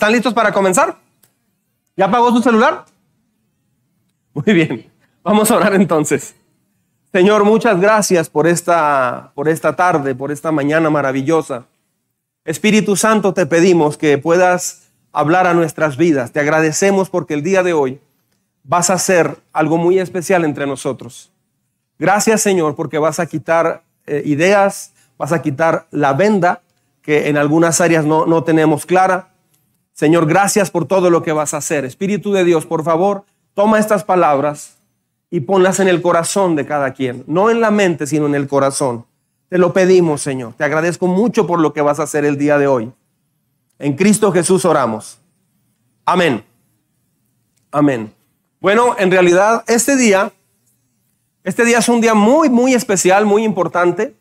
¿Están listos para comenzar? ¿Ya apagó su celular? Muy bien, vamos a orar entonces. Señor, muchas gracias por esta, por esta tarde, por esta mañana maravillosa. Espíritu Santo, te pedimos que puedas hablar a nuestras vidas. Te agradecemos porque el día de hoy vas a hacer algo muy especial entre nosotros. Gracias, Señor, porque vas a quitar eh, ideas, vas a quitar la venda que en algunas áreas no, no tenemos clara. Señor, gracias por todo lo que vas a hacer. Espíritu de Dios, por favor, toma estas palabras y ponlas en el corazón de cada quien, no en la mente, sino en el corazón. Te lo pedimos, Señor. Te agradezco mucho por lo que vas a hacer el día de hoy. En Cristo Jesús oramos. Amén. Amén. Bueno, en realidad este día, este día es un día muy, muy especial, muy importante.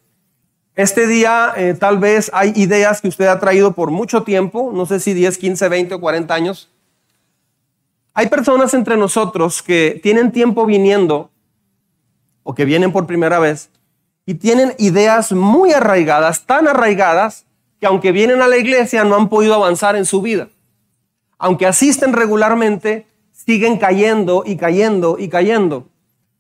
Este día eh, tal vez hay ideas que usted ha traído por mucho tiempo, no sé si 10, 15, 20 o 40 años. Hay personas entre nosotros que tienen tiempo viniendo o que vienen por primera vez y tienen ideas muy arraigadas, tan arraigadas, que aunque vienen a la iglesia no han podido avanzar en su vida. Aunque asisten regularmente, siguen cayendo y cayendo y cayendo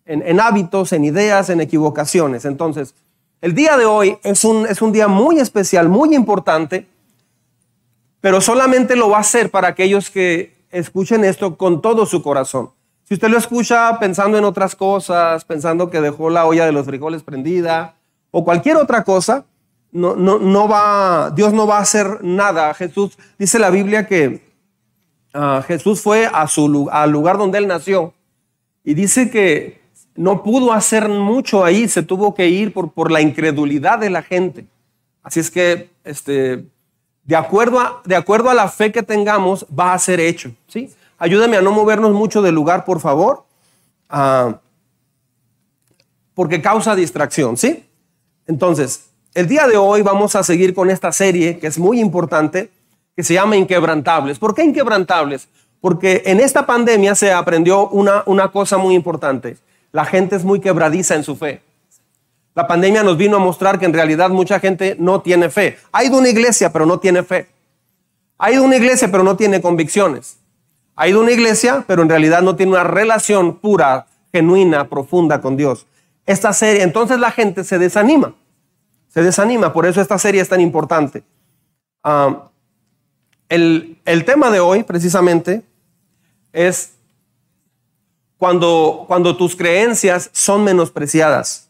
en, en hábitos, en ideas, en equivocaciones. Entonces, el día de hoy es un, es un día muy especial, muy importante, pero solamente lo va a hacer para aquellos que escuchen esto con todo su corazón. Si usted lo escucha pensando en otras cosas, pensando que dejó la olla de los frijoles prendida o cualquier otra cosa, no, va, Dios no va a hacer nada. Jesús, dice la Biblia que ah, Jesús fue a su, al lugar donde él nació y dice que no pudo hacer mucho ahí, se tuvo que ir por, por la incredulidad de la gente. Así es que, este, de, acuerdo a, de acuerdo a la fe que tengamos, va a ser hecho. ¿sí? Ayúdame a no movernos mucho del lugar, por favor, ah, porque causa distracción. ¿sí? Entonces, el día de hoy vamos a seguir con esta serie que es muy importante, que se llama Inquebrantables. ¿Por qué Inquebrantables? Porque en esta pandemia se aprendió una, una cosa muy importante la gente es muy quebradiza en su fe. La pandemia nos vino a mostrar que en realidad mucha gente no tiene fe. Ha ido a una iglesia, pero no tiene fe. Ha ido a una iglesia, pero no tiene convicciones. Ha ido a una iglesia, pero en realidad no tiene una relación pura, genuina, profunda con Dios. Esta serie, entonces la gente se desanima. Se desanima, por eso esta serie es tan importante. Ah, el, el tema de hoy, precisamente, es cuando, cuando tus creencias son menospreciadas.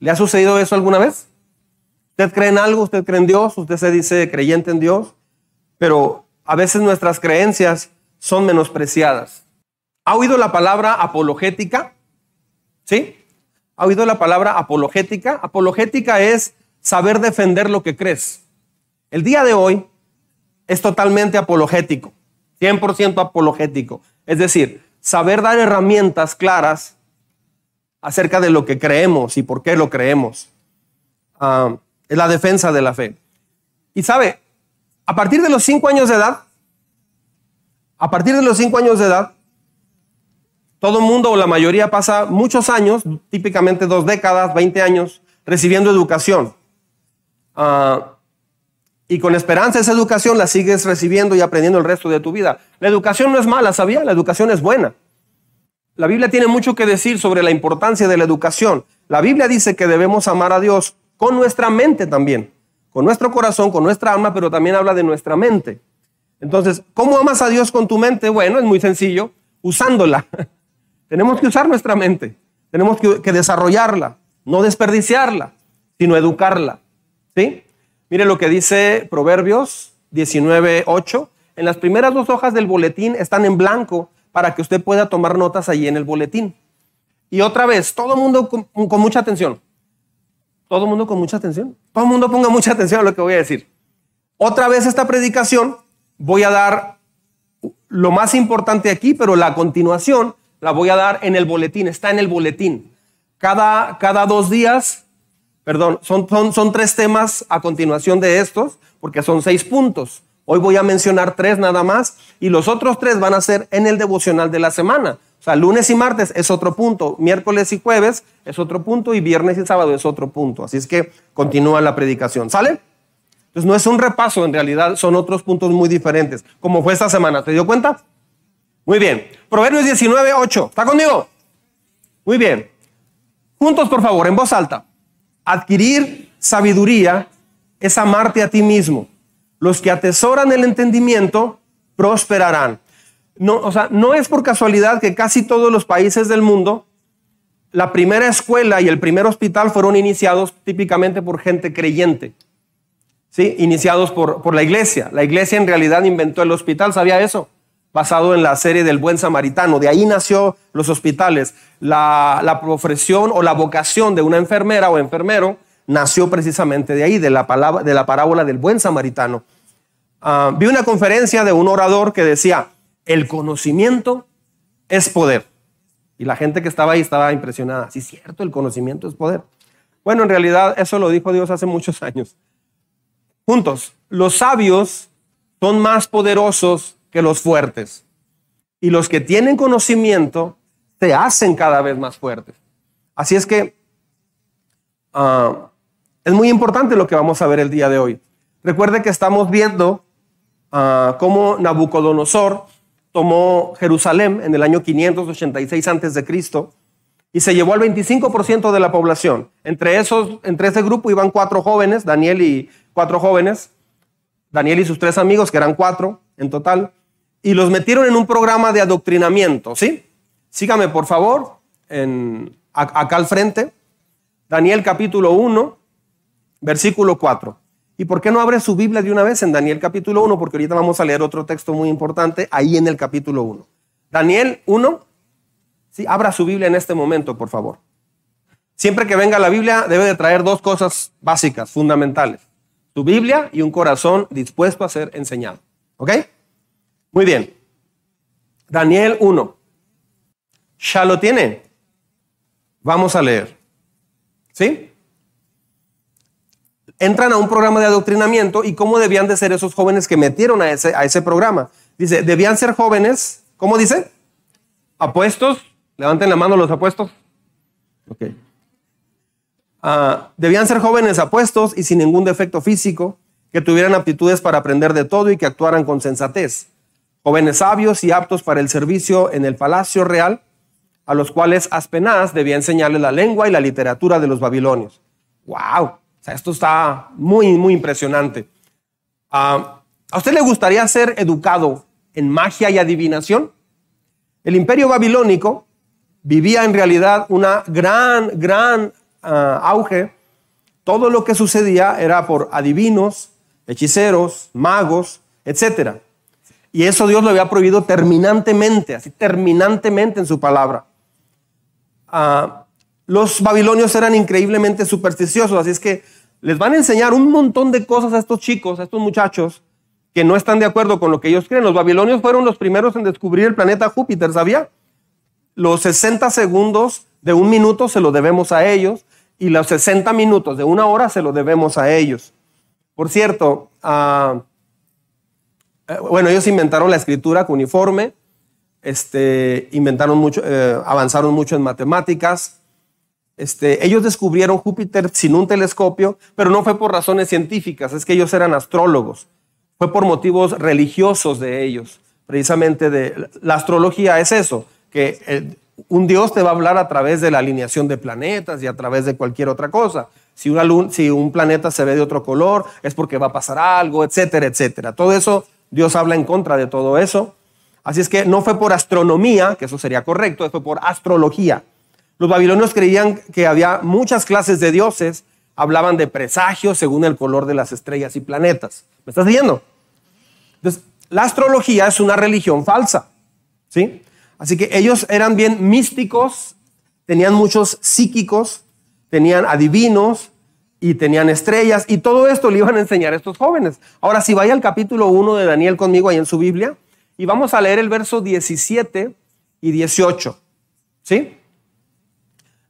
¿Le ha sucedido eso alguna vez? ¿Usted cree en algo? ¿Usted cree en Dios? ¿Usted se dice creyente en Dios? Pero a veces nuestras creencias son menospreciadas. ¿Ha oído la palabra apologética? ¿Sí? ¿Ha oído la palabra apologética? Apologética es saber defender lo que crees. El día de hoy es totalmente apologético, 100% apologético. Es decir, saber dar herramientas claras acerca de lo que creemos y por qué lo creemos. Ah, es la defensa de la fe. Y sabe, a partir de los cinco años de edad, a partir de los cinco años de edad, todo el mundo o la mayoría pasa muchos años, típicamente dos décadas, 20 años, recibiendo educación. Ah, y con esperanza esa educación la sigues recibiendo y aprendiendo el resto de tu vida. La educación no es mala, ¿sabía? La educación es buena. La Biblia tiene mucho que decir sobre la importancia de la educación. La Biblia dice que debemos amar a Dios con nuestra mente también, con nuestro corazón, con nuestra alma, pero también habla de nuestra mente. Entonces, ¿cómo amas a Dios con tu mente? Bueno, es muy sencillo, usándola. tenemos que usar nuestra mente, tenemos que, que desarrollarla, no desperdiciarla, sino educarla. ¿Sí? Mire lo que dice Proverbios 19.8. En las primeras dos hojas del boletín están en blanco para que usted pueda tomar notas allí en el boletín. Y otra vez, todo mundo con, mucha atención. Todo mundo con mucha atención. Todo mundo ponga mucha atención a lo que voy a decir. Otra vez esta predicación voy a dar lo más importante aquí, pero la continuación la voy a dar en el boletín. Está en el boletín. Cada, cada dos días Perdón, son, son, son tres temas a continuación de estos, porque son seis puntos. Hoy voy a mencionar tres nada más y los otros tres van a ser en el devocional de la semana. O sea, lunes y martes es otro punto, miércoles y jueves es otro punto y viernes y sábado es otro punto. Así es que continúa la predicación. ¿Sale? Entonces no es un repaso, en realidad son otros puntos muy diferentes, como fue esta semana. ¿Te dio cuenta? Muy bien. Proverbios 19, 8. ¿Está conmigo? Muy bien. Juntos, por favor, en voz alta. Adquirir sabiduría es amarte a ti mismo. Los que atesoran el entendimiento prosperarán. No, o sea, no es por casualidad que casi todos los países del mundo, la primera escuela y el primer hospital fueron iniciados típicamente por gente creyente. ¿Sí? Iniciados por, por la iglesia. La iglesia en realidad inventó el hospital, ¿sabía eso? Basado en la serie del buen samaritano. De ahí nació los hospitales. La, profesión o la vocación de una enfermera o enfermero nació precisamente de ahí, de la, palabra, de la parábola del buen samaritano. Ah, vi una conferencia de un orador que decía, el conocimiento es poder. Y la gente que estaba ahí estaba impresionada. Sí, cierto, el conocimiento es poder. Bueno, en realidad eso lo dijo Dios hace muchos años. Juntos, los sabios son más poderosos que los fuertes. Y los que tienen conocimiento se hacen cada vez más fuertes. Así es que ah, es muy importante lo que vamos a ver el día de hoy. Recuerde que estamos viendo uh, cómo Nabucodonosor tomó Jerusalén en el año 586 a.C. y se llevó al 25% de la población. Entre, esos, entre ese grupo iban cuatro jóvenes, Daniel y cuatro jóvenes, Daniel y sus tres amigos, que eran cuatro en total y los metieron en un programa de adoctrinamiento, ¿sí? Sígame, por favor, acá al frente. Daniel capítulo 1, versículo 4. ¿Y por qué no abre su Biblia de una vez en Daniel capítulo 1? Porque ahorita vamos a leer otro texto muy importante ahí en el capítulo 1. Daniel 1, sí, abra su Biblia en este momento, por favor. Siempre que venga la Biblia debe de traer dos cosas básicas, fundamentales. Tu Biblia y un corazón dispuesto a ser enseñado. ¿Ok? Muy bien. Daniel 1. ¿Ya lo tiene? Vamos a leer. ¿Sí? Entran a un programa de adoctrinamiento y cómo debían de ser esos jóvenes que metieron a ese, programa. Dice, debían ser jóvenes, ¿cómo dice? Apuestos. Levanten la mano los apuestos. Ok. Ah, debían ser jóvenes apuestos y sin ningún defecto físico, que tuvieran aptitudes para aprender de todo y que actuaran con sensatez jóvenes sabios y aptos para el servicio en el palacio real, a los cuales Aspenaz debía enseñarle la lengua y la literatura de los babilonios. ¡Wow! Esto está muy, muy impresionante. Ah, ¿A usted le gustaría ser educado en magia y adivinación? El imperio babilónico vivía en realidad una gran, gran ah, auge. Todo lo que sucedía era por adivinos, hechiceros, magos, etcétera. Y eso Dios lo había prohibido terminantemente, así terminantemente en su palabra. Ah, los babilonios eran increíblemente supersticiosos, así es que les van a enseñar un montón de cosas a estos chicos, a estos muchachos, que no están de acuerdo con lo que ellos creen. Los babilonios fueron los primeros en descubrir el planeta Júpiter, ¿sabía? Los 60 segundos de un minuto se lo debemos a ellos y los 60 minutos de una hora se lo debemos a ellos. Por cierto, eh, bueno, ellos inventaron la escritura cuneiforme, este, inventaron mucho, eh, avanzaron mucho en matemáticas. Este, ellos descubrieron Júpiter sin un telescopio, pero no fue por razones científicas, es que ellos eran astrólogos, fue por motivos religiosos de ellos. Precisamente de la astrología es eso, que eh, un Dios te va a hablar a través de la alineación de planetas y a través de cualquier otra cosa. Si, una si un planeta se ve de otro color, es porque va a pasar algo, etcétera, etcétera. Todo eso Dios habla en contra de todo eso. Así es que no fue por astronomía, que eso sería correcto, fue por astrología. Los babilonios creían que había muchas clases de dioses, hablaban de presagios según el color de las estrellas y planetas. ¿Me estás siguiendo? Entonces, la astrología es una religión falsa, ¿sí? Así que ellos eran bien místicos, tenían muchos psíquicos, tenían adivinos, y tenían estrellas y todo esto le iban a enseñar a estos jóvenes. Ahora, si vaya al capítulo 1 de Daniel conmigo ahí en su Biblia y vamos a leer el verso 17 y 18. ¿Sí?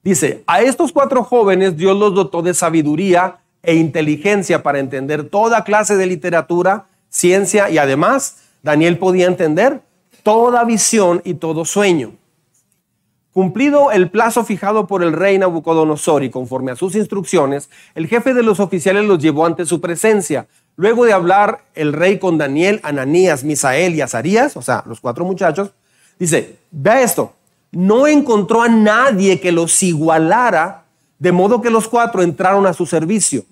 Dice, a estos cuatro jóvenes Dios los dotó de sabiduría e inteligencia para entender toda clase de literatura, ciencia y además Daniel podía entender toda visión y todo sueño. Cumplido el plazo fijado por el rey Nabucodonosor y conforme a sus instrucciones, el jefe de los oficiales los llevó ante su presencia. luego de hablar el rey con Daniel, Ananías, Misael y Azarías, o sea, los cuatro muchachos, dice, vea esto, no encontró a nadie que los igualara, de modo que los cuatro entraron a su servicio.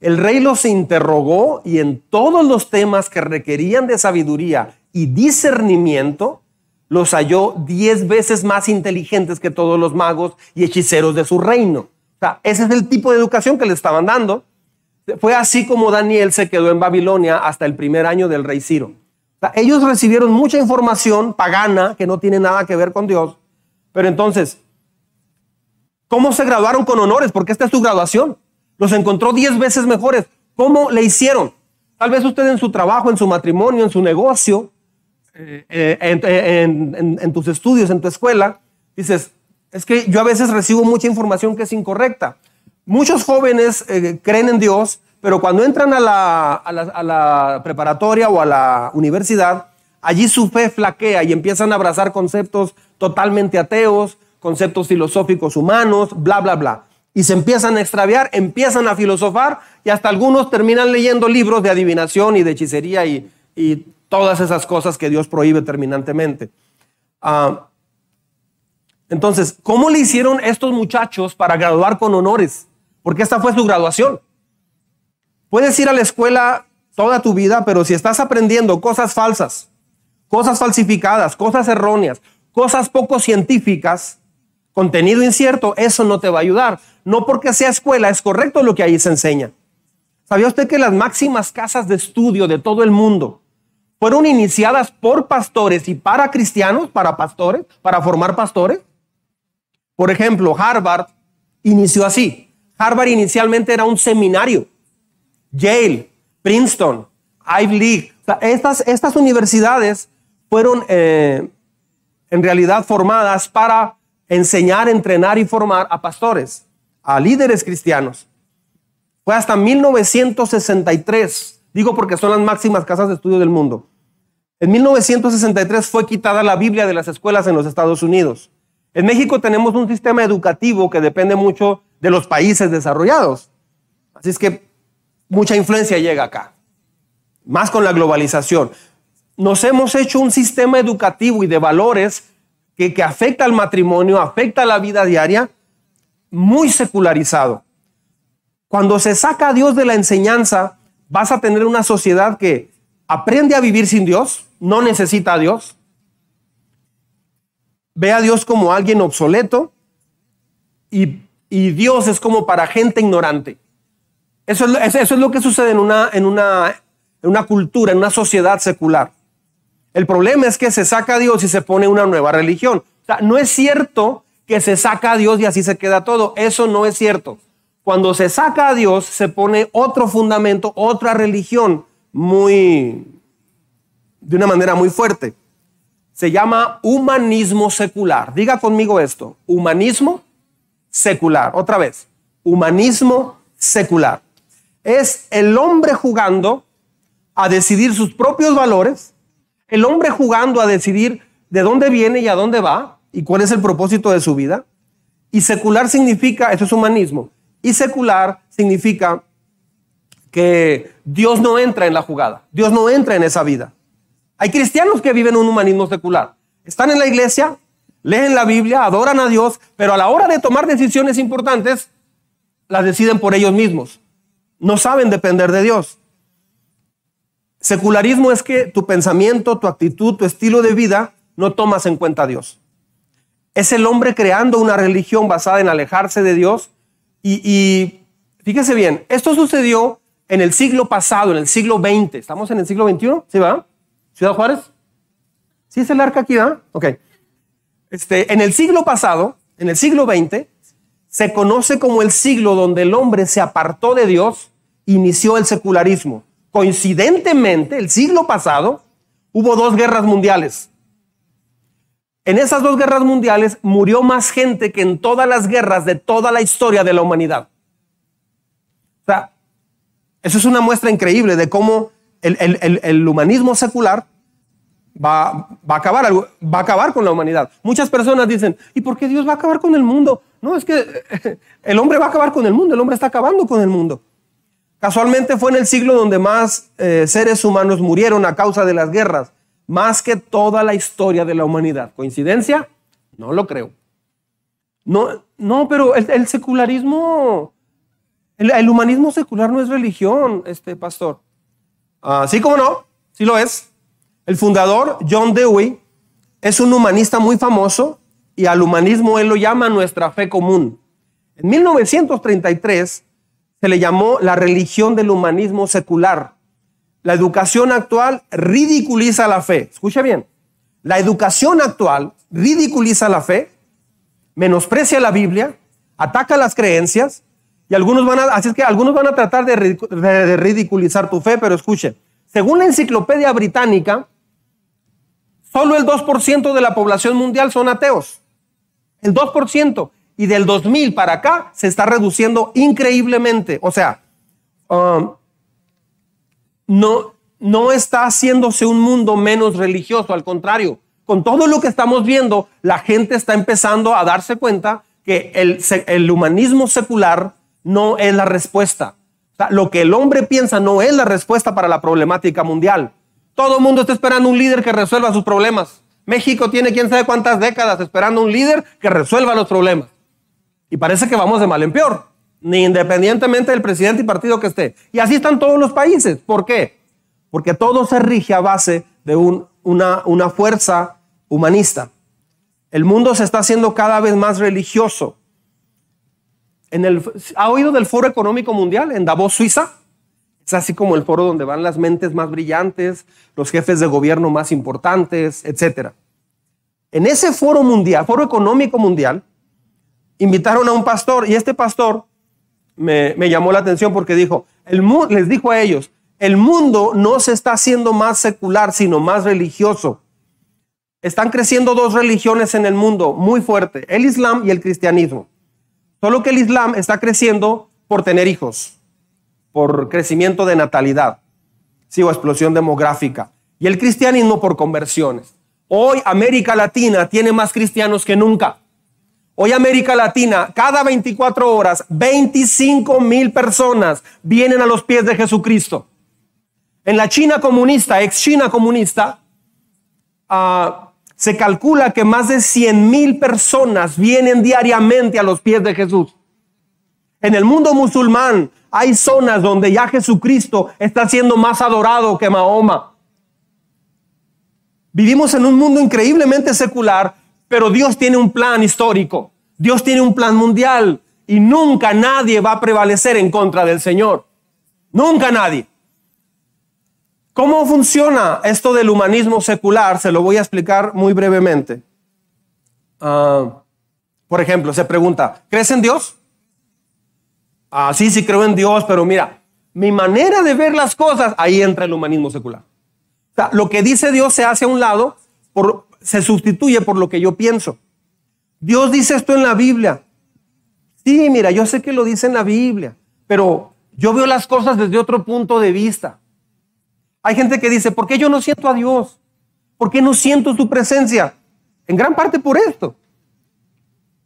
El rey los interrogó y en todos los temas que requerían de sabiduría y discernimiento, los halló diez veces más inteligentes que todos los magos y hechiceros de su reino. O ese es el tipo de educación que le estaban dando. Fue así como Daniel se quedó en Babilonia hasta el primer año del rey Ciro. Ellos recibieron mucha información pagana que no tiene nada que ver con Dios. Pero entonces, ¿cómo se graduaron con honores? Porque esta es su graduación. Los encontró diez veces mejores. ¿Cómo le hicieron? Tal vez usted en su trabajo, en su matrimonio, en su negocio, eh, eh, en, tus estudios, en tu escuela, dices, es que yo a veces recibo mucha información que es incorrecta. Muchos jóvenes eh, creen en Dios, pero cuando entran a la, a la, preparatoria o a la universidad, allí su fe flaquea y empiezan a abrazar conceptos totalmente ateos, conceptos filosóficos humanos, bla, bla, bla. Y se empiezan a extraviar, empiezan a filosofar y hasta algunos terminan leyendo libros de adivinación y de hechicería y, y todas esas cosas que Dios prohíbe terminantemente. Ah, entonces, ¿cómo le hicieron estos muchachos para graduar con honores? Porque esta fue su graduación. Puedes ir a la escuela toda tu vida, pero si estás aprendiendo cosas falsas, cosas falsificadas, cosas erróneas, cosas poco científicas, contenido incierto, eso no te va a ayudar. No porque sea escuela, es correcto lo que ahí se enseña. ¿Sabía usted que las máximas casas de estudio de todo el mundo fueron iniciadas por pastores y para cristianos, para pastores, para formar pastores. Por ejemplo, Harvard inició así. Harvard inicialmente era un seminario. Yale, Princeton, Ivy League. estas, estas universidades fueron eh, en realidad formadas para enseñar, entrenar y formar a pastores, a líderes cristianos. Fue hasta 1963 Digo porque son las máximas casas de estudio del mundo. En 1963 fue quitada la Biblia de las escuelas en los Estados Unidos. En México tenemos un sistema educativo que depende mucho de los países desarrollados. Así es que mucha influencia llega acá, más con la globalización. Nos hemos hecho un sistema educativo y de valores que, que afecta al matrimonio, afecta a la vida diaria, muy secularizado. Cuando se saca a Dios de la enseñanza, vas a tener una sociedad que aprende a vivir sin Dios, no necesita a Dios, ve a Dios como alguien obsoleto y, Dios es como para gente ignorante. Eso es, eso es lo que sucede en una, en, una, en una cultura, en una sociedad secular. El problema es que se saca a Dios y se pone una nueva religión. O sea, no es cierto que se saca a Dios y así se queda todo. Eso no es cierto. Cuando se saca a Dios, se pone otro fundamento, otra religión muy, de una manera muy fuerte. Se llama humanismo secular. Diga conmigo esto, humanismo secular. Otra vez, humanismo secular. Es el hombre jugando a decidir sus propios valores, el hombre jugando a decidir de dónde viene y a dónde va y cuál es el propósito de su vida. Y secular significa, eso es humanismo, y secular significa que Dios no entra en la jugada, Dios no entra en esa vida. Hay cristianos que viven un humanismo secular. Están en la iglesia, leen la Biblia, adoran a Dios, pero a la hora de tomar decisiones importantes, las deciden por ellos mismos. No saben depender de Dios. Secularismo es que tu pensamiento, tu actitud, tu estilo de vida no tomas en cuenta a Dios. Es el hombre creando una religión basada en alejarse de Dios y, fíjese bien, esto sucedió en el siglo pasado, en el siglo XX. ¿Estamos en el siglo XXI? ¿Sí va? ¿Ciudad Juárez? ¿Sí es el arca aquí, va? Ok. Este, en el siglo pasado, en el siglo XX, se conoce como el siglo donde el hombre se apartó de Dios, inició el secularismo. Coincidentemente, el siglo pasado, hubo dos guerras mundiales. En esas dos guerras mundiales murió más gente que en todas las guerras de toda la historia de la humanidad. O sea, eso es una muestra increíble de cómo el, humanismo secular va, va, a acabar, va acabar con la humanidad. Muchas personas dicen, ¿y por qué Dios va a acabar con el mundo? No, es que el hombre va a acabar con el mundo, el hombre está acabando con el mundo. Casualmente fue en el siglo donde más eh, seres humanos murieron a causa de las guerras, más que toda la historia de la humanidad. ¿Coincidencia? No lo creo. No, no pero el, secularismo, el, humanismo secular no es religión, este pastor. Ah, sí, como no, sí lo es. El fundador, John Dewey, es un humanista muy famoso y al humanismo él lo llama nuestra fe común. En 1933 se le llamó la religión del humanismo secular. La educación actual ridiculiza la fe. Escucha bien. La educación actual ridiculiza la fe, menosprecia la Biblia, ataca las creencias y algunos van a, así es que algunos van a tratar de, ridiculizar tu fe, pero escuche, según la enciclopedia británica, solo el 2% de la población mundial son ateos. El 2% y del 2000 para acá se está reduciendo increíblemente. O sea, um, no, no está haciéndose un mundo menos religioso, al contrario, con todo lo que estamos viendo, la gente está empezando a darse cuenta que el humanismo secular no es la respuesta. lo que el hombre piensa no es la respuesta para la problemática mundial. Todo el mundo está esperando un líder que resuelva sus problemas. México tiene quién sabe cuántas décadas esperando un líder que resuelva los problemas. Y parece que vamos de mal en peor, ni independientemente del presidente y partido que esté. Y así están todos los países. ¿Por qué? Porque todo se rige a base de una, una fuerza humanista. El mundo se está haciendo cada vez más religioso. En el, ¿Ha oído del Foro Económico Mundial en Davos, Suiza? Es así como el foro donde van las mentes más brillantes, los jefes de gobierno más importantes, etc. En ese foro mundial, Foro Económico Mundial, invitaron a un pastor y este pastor me, llamó la atención porque dijo, les dijo a ellos, el mundo no se está haciendo más secular, sino más religioso. Están creciendo dos religiones en el mundo muy fuerte, el Islam y el cristianismo. Solo que el Islam está creciendo por tener hijos, por crecimiento de natalidad, sí, o explosión demográfica. Y el cristianismo por conversiones. Hoy América Latina tiene más cristianos que nunca. Hoy América Latina, cada 24 horas, 25 mil personas vienen a los pies de Jesucristo. En la China comunista, ex China comunista, uh, se calcula que más de 100 mil personas vienen diariamente a los pies de Jesús. En el mundo musulmán hay zonas donde ya Jesucristo está siendo más adorado que Mahoma. Vivimos en un mundo increíblemente secular pero Dios tiene un plan histórico, Dios tiene un plan mundial y nunca nadie va a prevalecer en contra del Señor. Nunca nadie. ¿Cómo funciona esto del humanismo secular? Se lo voy a explicar muy brevemente. Ah, por ejemplo, se pregunta, ¿crees en Dios? Ah, sí, sí creo en Dios, pero mira, mi manera de ver las cosas, ahí entra el humanismo secular. O sea, lo que dice Dios se hace a un lado se sustituye por lo que yo pienso. Dios dice esto en la Biblia. Sí, mira, yo sé que lo dice en la Biblia, pero yo veo las cosas desde otro punto de vista. Hay gente que dice, ¿por qué yo no siento a Dios? ¿Por qué no siento su presencia? En gran parte por esto.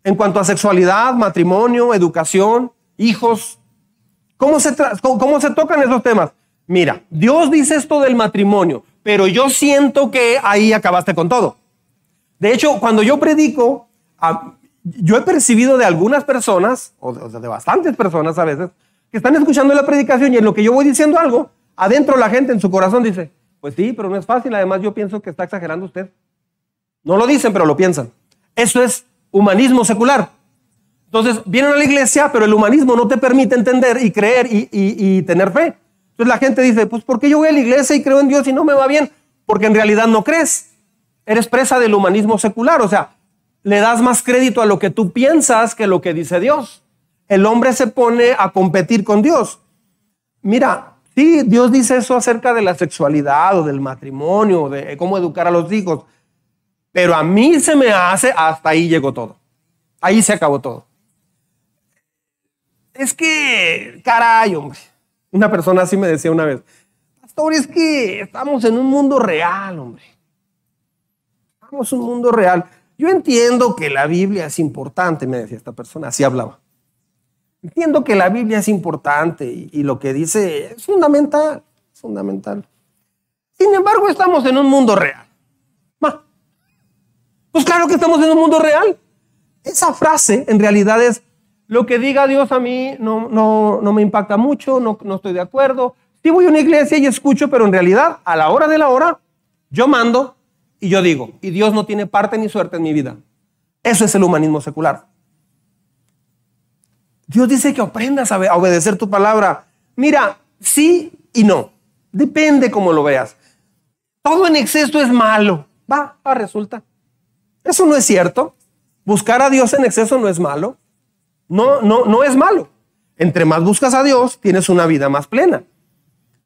En cuanto a sexualidad, matrimonio, educación, hijos, ¿cómo se, cómo se tocan esos temas? Mira, Dios dice esto del matrimonio, pero yo siento que ahí acabaste con todo. De hecho, cuando yo predico, yo he percibido de algunas personas, o de bastantes personas a veces, que están escuchando la predicación y en lo que yo voy diciendo algo, adentro la gente en su corazón dice, pues sí, pero no es fácil, además yo pienso que está exagerando usted. No lo dicen, pero lo piensan. Eso es humanismo secular. Entonces, vienen a la iglesia, pero el humanismo no te permite entender y creer y, tener fe. Entonces la gente dice, pues ¿por qué yo voy a la iglesia y creo en Dios y no me va bien? Porque en realidad no crees eres presa del humanismo secular, o sea, le das más crédito a lo que tú piensas que lo que dice Dios. El hombre se pone a competir con Dios. Mira, sí, Dios dice eso acerca de la sexualidad o del matrimonio, de cómo educar a los hijos, pero a mí se me hace, hasta ahí llegó todo. Ahí se acabó todo. Es que, caray, hombre. Una persona así me decía una vez, pastor, es que estamos en un mundo real, hombre un mundo real. Yo entiendo que la Biblia es importante, me decía esta persona, así hablaba. Entiendo que la Biblia es importante y, lo que dice es fundamental, fundamental. Sin embargo, estamos en un mundo real. Pues claro que estamos en un mundo real. Esa frase en realidad es lo que diga Dios a mí no, no, no me impacta mucho, no, no estoy de acuerdo. Sí voy a una iglesia y escucho, pero en realidad a la hora de la hora yo mando y yo digo, y Dios no tiene parte ni suerte en mi vida. Eso es el humanismo secular. Dios dice que aprendas a obedecer tu palabra. Mira, sí y no. Depende cómo lo veas. Todo en exceso es malo. Va, va, resulta. Eso no es cierto. Buscar a Dios en exceso no es malo. No, no, no es malo. Entre más buscas a Dios, tienes una vida más plena.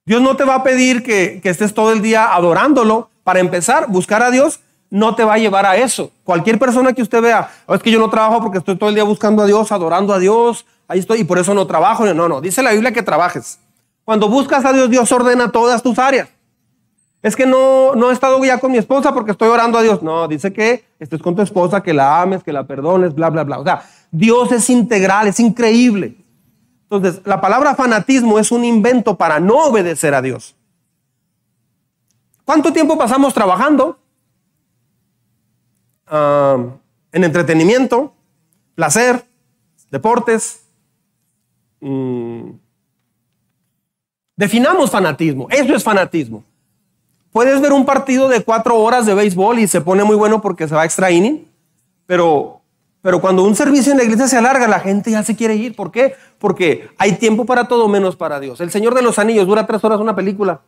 Dios no te va a pedir que, que estés todo el día adorándolo. Para empezar, buscar a Dios no te va a llevar a eso. Cualquier persona que usted vea, oh, es que yo no trabajo porque estoy todo el día buscando a Dios, adorando a Dios, ahí estoy y por eso no trabajo. No, no, dice la Biblia que trabajes. Cuando buscas a Dios, Dios ordena todas tus áreas. Es que no, no he estado ya con mi esposa porque estoy orando a Dios. No, dice que estés con tu esposa, que la ames, que la perdones, bla, bla, bla. O sea, Dios es integral, es increíble. Entonces, la palabra fanatismo es un invento para no obedecer a Dios. ¿Cuánto tiempo pasamos trabajando? Ah, en entretenimiento, placer, deportes. Mm. Definamos fanatismo. Eso es fanatismo. Puedes ver un partido de cuatro horas de béisbol y se pone muy bueno porque se va a extra inning, pero, pero cuando un servicio en la iglesia se alarga, la gente ya se quiere ir. ¿Por qué? Porque hay tiempo para todo menos para Dios. El Señor de los Anillos dura tres horas una película.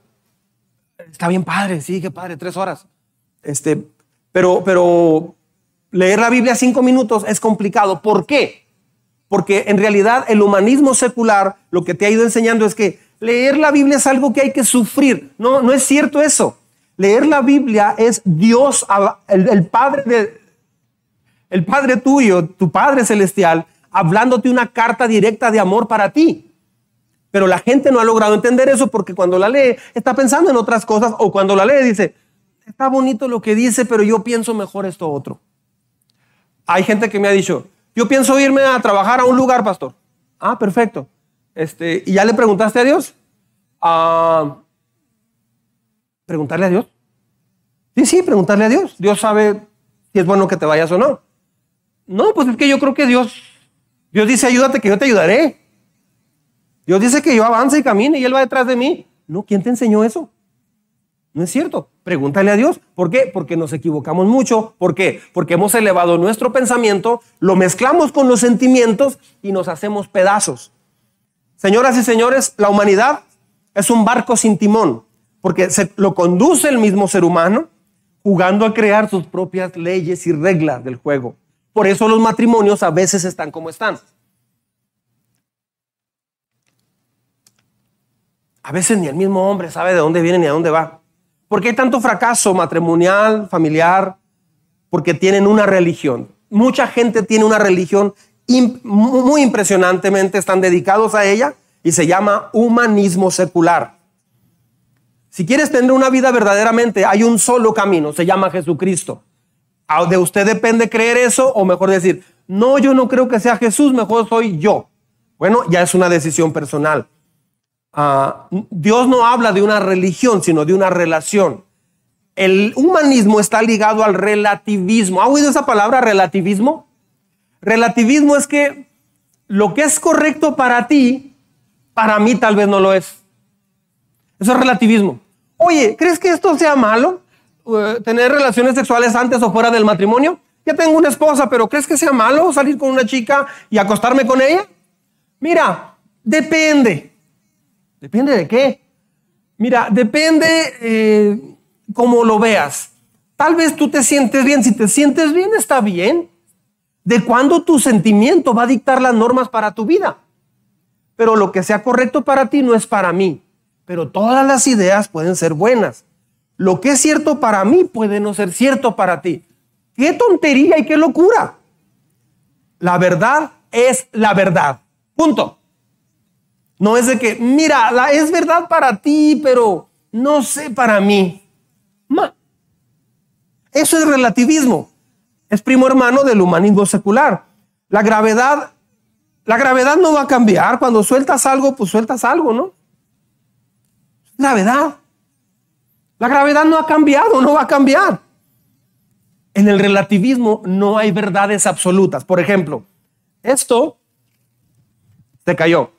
Está bien padre, sí, qué padre, tres horas. Este, pero, pero leer la Biblia cinco minutos es complicado. ¿Por qué? Porque en realidad el humanismo secular lo que te ha ido enseñando es que leer la Biblia es algo que hay que sufrir. No, no es cierto eso. Leer la Biblia es Dios, el, Padre el Padre tuyo, tu Padre celestial, hablándote una carta directa de amor para ti. Pero la gente no ha logrado entender eso porque cuando la lee está pensando en otras cosas o cuando la lee dice, está bonito lo que dice, pero yo pienso mejor esto otro. Hay gente que me ha dicho, yo pienso irme a trabajar a un lugar, pastor. Ah, perfecto. Este, ¿Y ya le preguntaste a Dios? Ah, ¿Preguntarle a Dios? Sí, sí, preguntarle a Dios. Dios sabe si es bueno que te vayas o no. No, pues es que yo creo que Dios, Dios dice, ayúdate que yo te ayudaré. Dios dice que yo avance y camine y Él va detrás de mí. No, ¿quién te enseñó eso? No es cierto. Pregúntale a Dios. ¿Por qué? Porque nos equivocamos mucho. ¿Por qué? Porque hemos elevado nuestro pensamiento, lo mezclamos con los sentimientos y nos hacemos pedazos. Señoras y señores, la humanidad es un barco sin timón, porque se, lo conduce el mismo ser humano jugando a crear sus propias leyes y reglas del juego. Por eso los matrimonios a veces están como están. A veces ni el mismo hombre sabe de dónde viene ni a dónde va. ¿Por qué hay tanto fracaso matrimonial, familiar? Porque tienen una religión. Mucha gente tiene una religión muy impresionantemente están dedicados a ella y se llama humanismo secular. Si quieres tener una vida verdaderamente, hay un solo camino, se llama Jesucristo. De usted depende creer eso o mejor decir, no, yo no creo que sea Jesús, mejor soy yo. Bueno, ya es una decisión personal. Ah, Dios no habla de una religión, sino de una relación. El humanismo está ligado al relativismo. ¿Ha oído esa palabra relativismo? Relativismo es que lo que es correcto para ti, para mí tal vez no lo es. Eso es relativismo. Oye, ¿crees que esto sea malo? Eh, ¿Tener relaciones sexuales antes o fuera del matrimonio? Ya tengo una esposa, pero ¿crees que sea malo salir con una chica y acostarme con ella? Mira, depende. ¿Depende de qué? Mira, depende eh, cómo lo veas. Tal vez tú te sientes bien. Si te sientes bien, está bien de cuándo tu sentimiento va a dictar las normas para tu vida. Pero lo que sea correcto para ti no es para mí. Pero todas las ideas pueden ser buenas. Lo que es cierto para mí puede no ser cierto para ti. ¡Qué tontería y qué locura! La verdad es la verdad. Punto. No es de que, mira, la, es verdad para ti, pero no sé para mí. Eso es relativismo es primo hermano del humanismo secular. La gravedad, La gravedad no va a cambiar. Cuando sueltas algo, pues sueltas algo, ¿no? Gravedad. La gravedad no ha cambiado, no va a cambiar. En el relativismo no hay verdades absolutas. Por ejemplo, esto se cayó.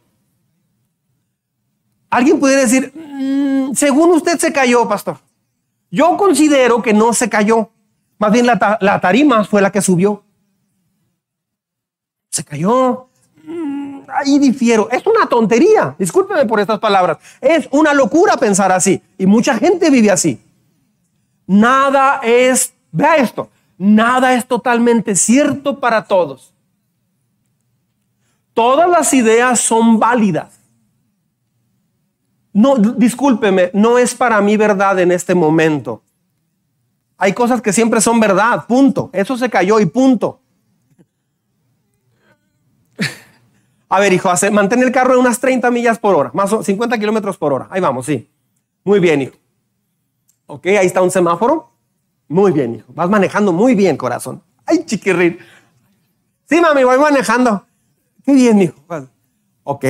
Alguien pudiera decir, mm, según usted se cayó, pastor. Yo considero que no se cayó. Más bien la, tarima fue la que subió. Se cayó. Mm, ahí difiero. Es una tontería. Discúlpeme por estas palabras. Es una locura pensar así. Y mucha gente vive así. Nada es, vea esto, nada es totalmente cierto para todos. Todas las ideas son válidas. No, discúlpeme, no es para mí verdad en este momento. Hay cosas que siempre son verdad, punto. Eso se cayó y punto. A ver, hijo, hace, mantén el carro en unas 30 millas por hora, más o 50 kilómetros por hora. Ahí vamos, sí. Muy bien, hijo. Ok, ahí está un semáforo. Muy bien, hijo. Vas manejando muy bien, corazón. Ay, chiquirrín. Sí, mami, voy manejando. Qué bien, hijo. Ok,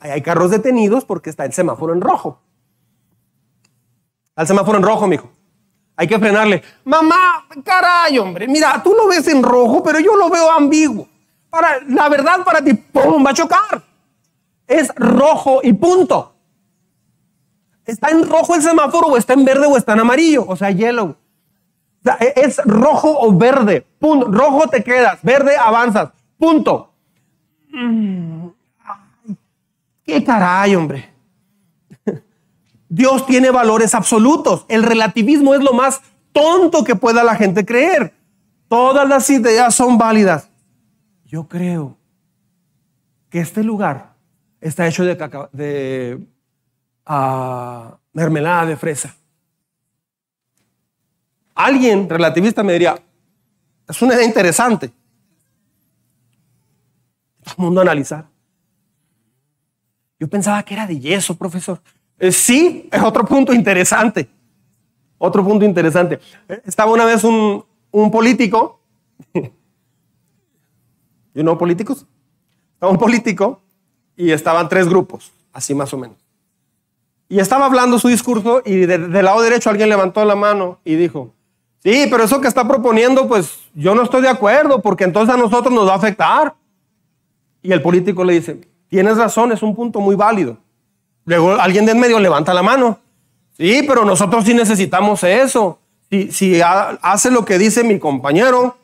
hay carros detenidos porque está el semáforo en rojo. Al semáforo en rojo, mijo. Hay que frenarle. Mamá, caray, hombre, mira, tú lo ves en rojo, pero yo lo veo ambiguo. Para, la verdad para ti, ¡pum! va a chocar. Es rojo y punto. Está en rojo el semáforo o está en verde o está en amarillo, o sea, yellow. E, es rojo o verde, punto. Rojo te quedas, verde avanzas, punto. ¿Qué caray, hombre? Dios tiene valores absolutos. El relativismo es lo más tonto que pueda la gente creer. Todas las ideas son válidas. Yo creo que este lugar está hecho de, ah, mermelada de fresa. Alguien relativista me diría, es una idea interesante. Todo el mundo analizar. Yo pensaba que era de yeso, profesor. Eh, sí, es otro punto interesante. Otro punto interesante. Eh, estaba una vez un, político. ¿You know políticos? Estaba un político y estaban tres grupos, así más o menos. Y estaba hablando su discurso y del lado derecho alguien levantó la mano y dijo, sí, pero eso que está proponiendo, pues yo no estoy de acuerdo porque entonces a nosotros nos va a afectar. Y el político le dice, Tienes razón, es un punto muy válido. Luego alguien de en medio levanta la mano. Sí, pero nosotros sí necesitamos eso. Si, si hace lo que dice mi compañero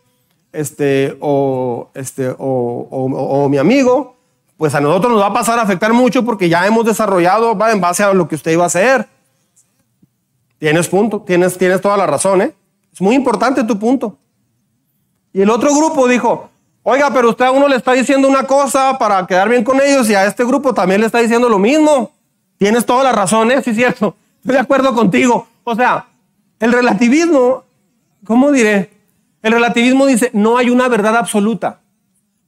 este, o, este, o, mi amigo, pues a nosotros nos va a pasar a afectar mucho porque ya hemos desarrollado va, en base a lo que usted iba a hacer. Tienes punto, tienes, tienes toda la razón, ¿eh? Es muy importante tu punto. Y el otro grupo dijo, Oiga, pero usted a uno le está diciendo una cosa para quedar bien con ellos y a este grupo también le está diciendo lo mismo. Tienes toda la razón, ¿eh? Sí, cierto. Estoy de acuerdo contigo. O sea, el relativismo, ¿cómo diré? El relativismo dice, no hay una verdad absoluta.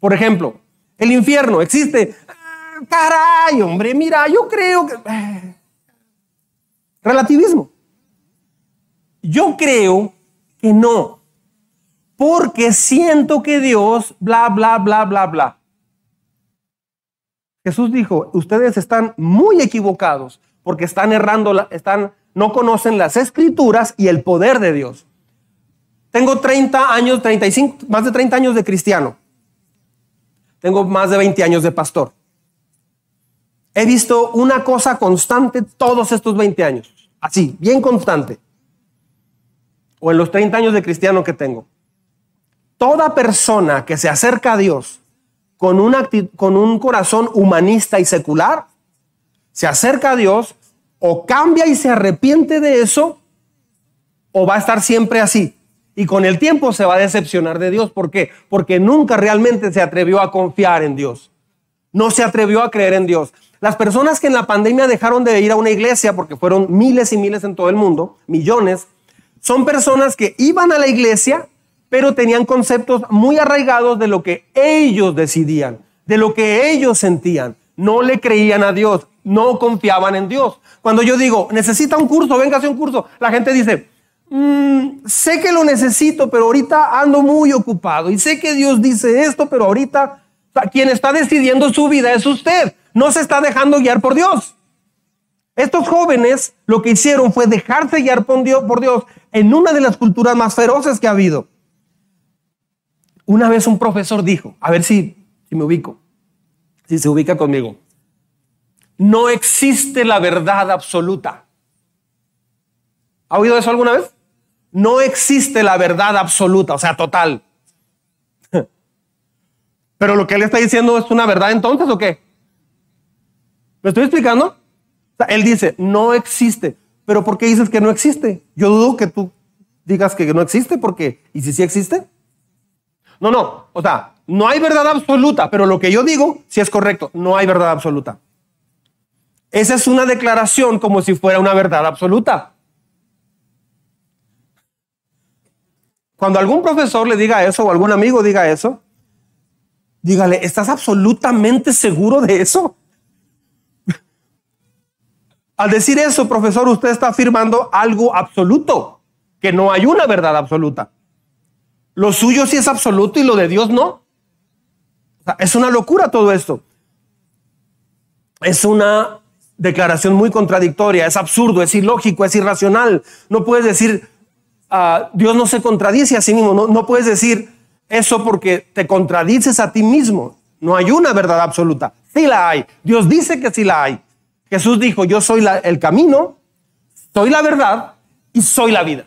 Por ejemplo, el infierno existe. Ah, caray, hombre, mira, yo creo que... Eh, relativismo. Yo creo que no porque siento que Dios, bla, bla, bla, bla, bla. Jesús dijo, ustedes están muy equivocados porque están errando, están, no conocen las escrituras y el poder de Dios. Tengo 30 años, 35, más de 30 años de cristiano. Tengo más de 20 años de pastor. He visto una cosa constante todos estos 20 años. Así, bien constante. O en los 30 años de cristiano que tengo toda persona que se acerca a Dios con, un corazón humanista y secular, se acerca a Dios o cambia y se arrepiente de eso o va a estar siempre así. Y con el tiempo se va a decepcionar de Dios. ¿Por qué? Porque nunca realmente se atrevió a confiar en Dios. No se atrevió a creer en Dios. Las personas que en la pandemia dejaron de ir a una iglesia, porque fueron miles y miles en todo el mundo, millones, son personas que iban a la iglesia pero tenían conceptos muy arraigados de lo que ellos decidían, de lo que ellos sentían. No le creían a Dios, no confiaban en Dios. Cuando yo digo, necesita un curso, venga a un curso, la gente dice, mm, sé que lo necesito, pero ahorita ando muy ocupado. Y sé que Dios dice esto, pero ahorita quien está decidiendo su vida es usted. No se está dejando guiar por Dios. Estos jóvenes lo que hicieron fue dejarse guiar por Dios, por Dios en una de las culturas más feroces que ha habido. Una vez un profesor dijo, a ver si, me ubico, si se ubica conmigo, no existe la verdad absoluta. ¿Ha oído eso alguna vez? No existe la verdad absoluta, o sea, total. Pero lo que él está diciendo es una verdad entonces o qué? ¿Me estoy explicando? él dice, no existe. Pero ¿por qué dices que no existe? Yo dudo que tú digas que no existe porque, ¿y si sí existe? No, no, o sea, no hay verdad absoluta, pero lo que yo digo sí es correcto, no hay verdad absoluta. Esa es una declaración como si fuera una verdad absoluta. Cuando algún profesor le diga eso o algún amigo diga eso, dígale, ¿estás absolutamente seguro de eso? Al decir eso, profesor, usted está afirmando algo absoluto, que no hay una verdad absoluta. Lo suyo sí es absoluto y lo de Dios no. es una locura todo esto. Es una declaración muy contradictoria, es absurdo, es ilógico, es irracional. No puedes decir, Ah, Dios no se contradice a sí mismo. No, no puedes decir eso porque te contradices a ti mismo. No hay una verdad absoluta. Sí la hay. Dios dice que sí la hay. Jesús dijo, yo soy el camino, soy la verdad y soy la vida.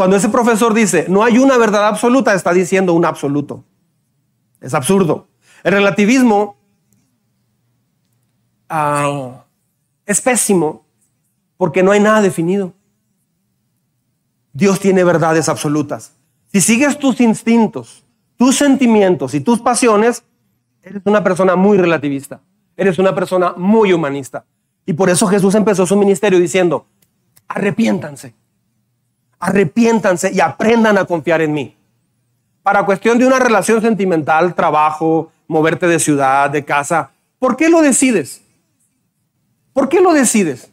Cuando ese profesor dice, no hay una verdad absoluta, está diciendo un absoluto. Es absurdo. El relativismo ah, es pésimo porque no hay nada definido. Dios tiene verdades absolutas. Si sigues tus instintos, tus sentimientos y tus pasiones, eres una persona muy relativista. Eres una persona muy humanista. Y por eso Jesús empezó su ministerio diciendo, arrepiéntanse, arrepiéntanse y aprendan a confiar en mí. Para cuestión de una relación sentimental, trabajo, moverte de ciudad, de casa, ¿por qué lo decides? ¿Por qué lo decides?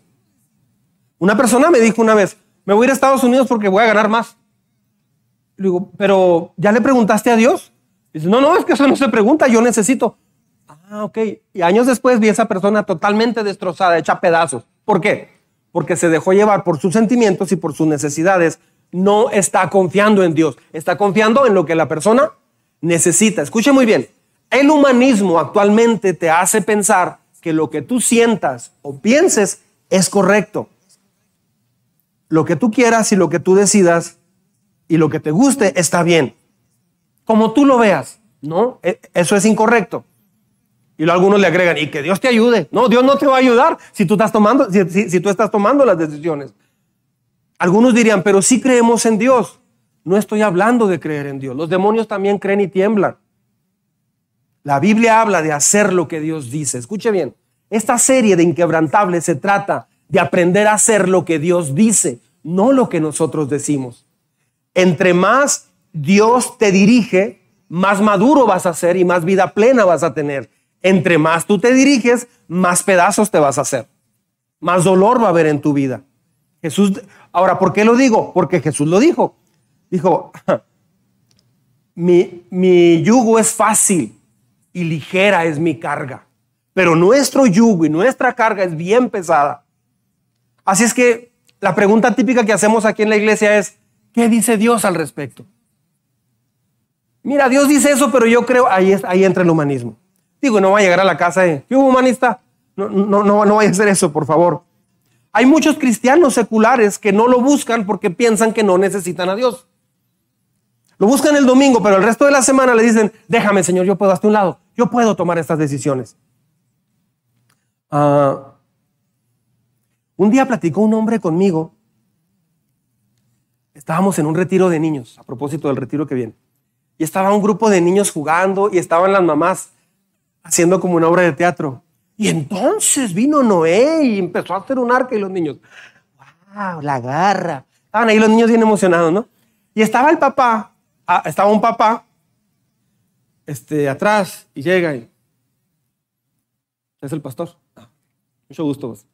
Una persona me dijo una vez, me voy a ir a Estados Unidos porque voy a ganar más. Le digo, pero ¿ya le preguntaste a Dios? Dice, no, no, es que eso no se pregunta, yo necesito. Ah, ok. Y años después vi a esa persona totalmente destrozada, hecha pedazos. ¿Por qué? Porque se dejó llevar por sus sentimientos y por sus necesidades. No está confiando en Dios, está confiando en lo que la persona necesita. Escuche muy bien, el humanismo actualmente te hace pensar que lo que tú sientas o pienses es correcto. Lo que tú quieras y lo que tú decidas y lo que te guste está bien. Como tú lo veas, ¿no? E, eso es incorrecto. Y luego algunos le agregan, y que Dios te ayude. No, Dios no te va a ayudar si tú estás tomando, si, tú estás tomando las decisiones. Algunos dirían, pero sí creemos en Dios. No estoy hablando de creer en Dios. Los demonios también creen y tiemblan. La Biblia habla de hacer lo que Dios dice. Escuche bien, esta serie de inquebrantables se trata de aprender a hacer lo que Dios dice, no lo que nosotros decimos. Entre más Dios te dirige, más maduro vas a ser y más vida plena vas a tener. Entre más tú te diriges, más pedazos te vas a hacer. Más dolor va a haber en tu vida. Jesús, ahora, ¿por qué lo digo? Porque Jesús lo dijo. Dijo, mi, mi yugo es fácil y ligera es mi carga. Pero nuestro yugo y nuestra carga es bien pesada. Así es que la pregunta típica que hacemos aquí en la iglesia es, ¿qué dice Dios al respecto? Mira, Dios dice eso, pero yo creo, ahí, ahí entra el humanismo. Digo, no va a llegar a la casa de, ¿qué humanista? No, no, no, no vaya a hacer eso, por favor. Hay muchos cristianos seculares que no lo buscan porque piensan que no necesitan a Dios. Lo buscan el domingo, pero el resto de la semana le dicen, déjame Señor, yo puedo hasta un lado, yo puedo tomar estas decisiones. Ah, un día platicó un hombre conmigo, estábamos en un retiro de niños, a propósito del retiro que viene, y estaba un grupo de niños jugando y estaban las mamás haciendo como una obra de teatro. Y entonces vino Noé y empezó a hacer un arca y los niños, wow, la garra. Estaban ahí los niños bien emocionados, ¿no? Y estaba el papá Ah, estaba un papá este, atrás y llega y es el pastor. Mucho gusto. Pues.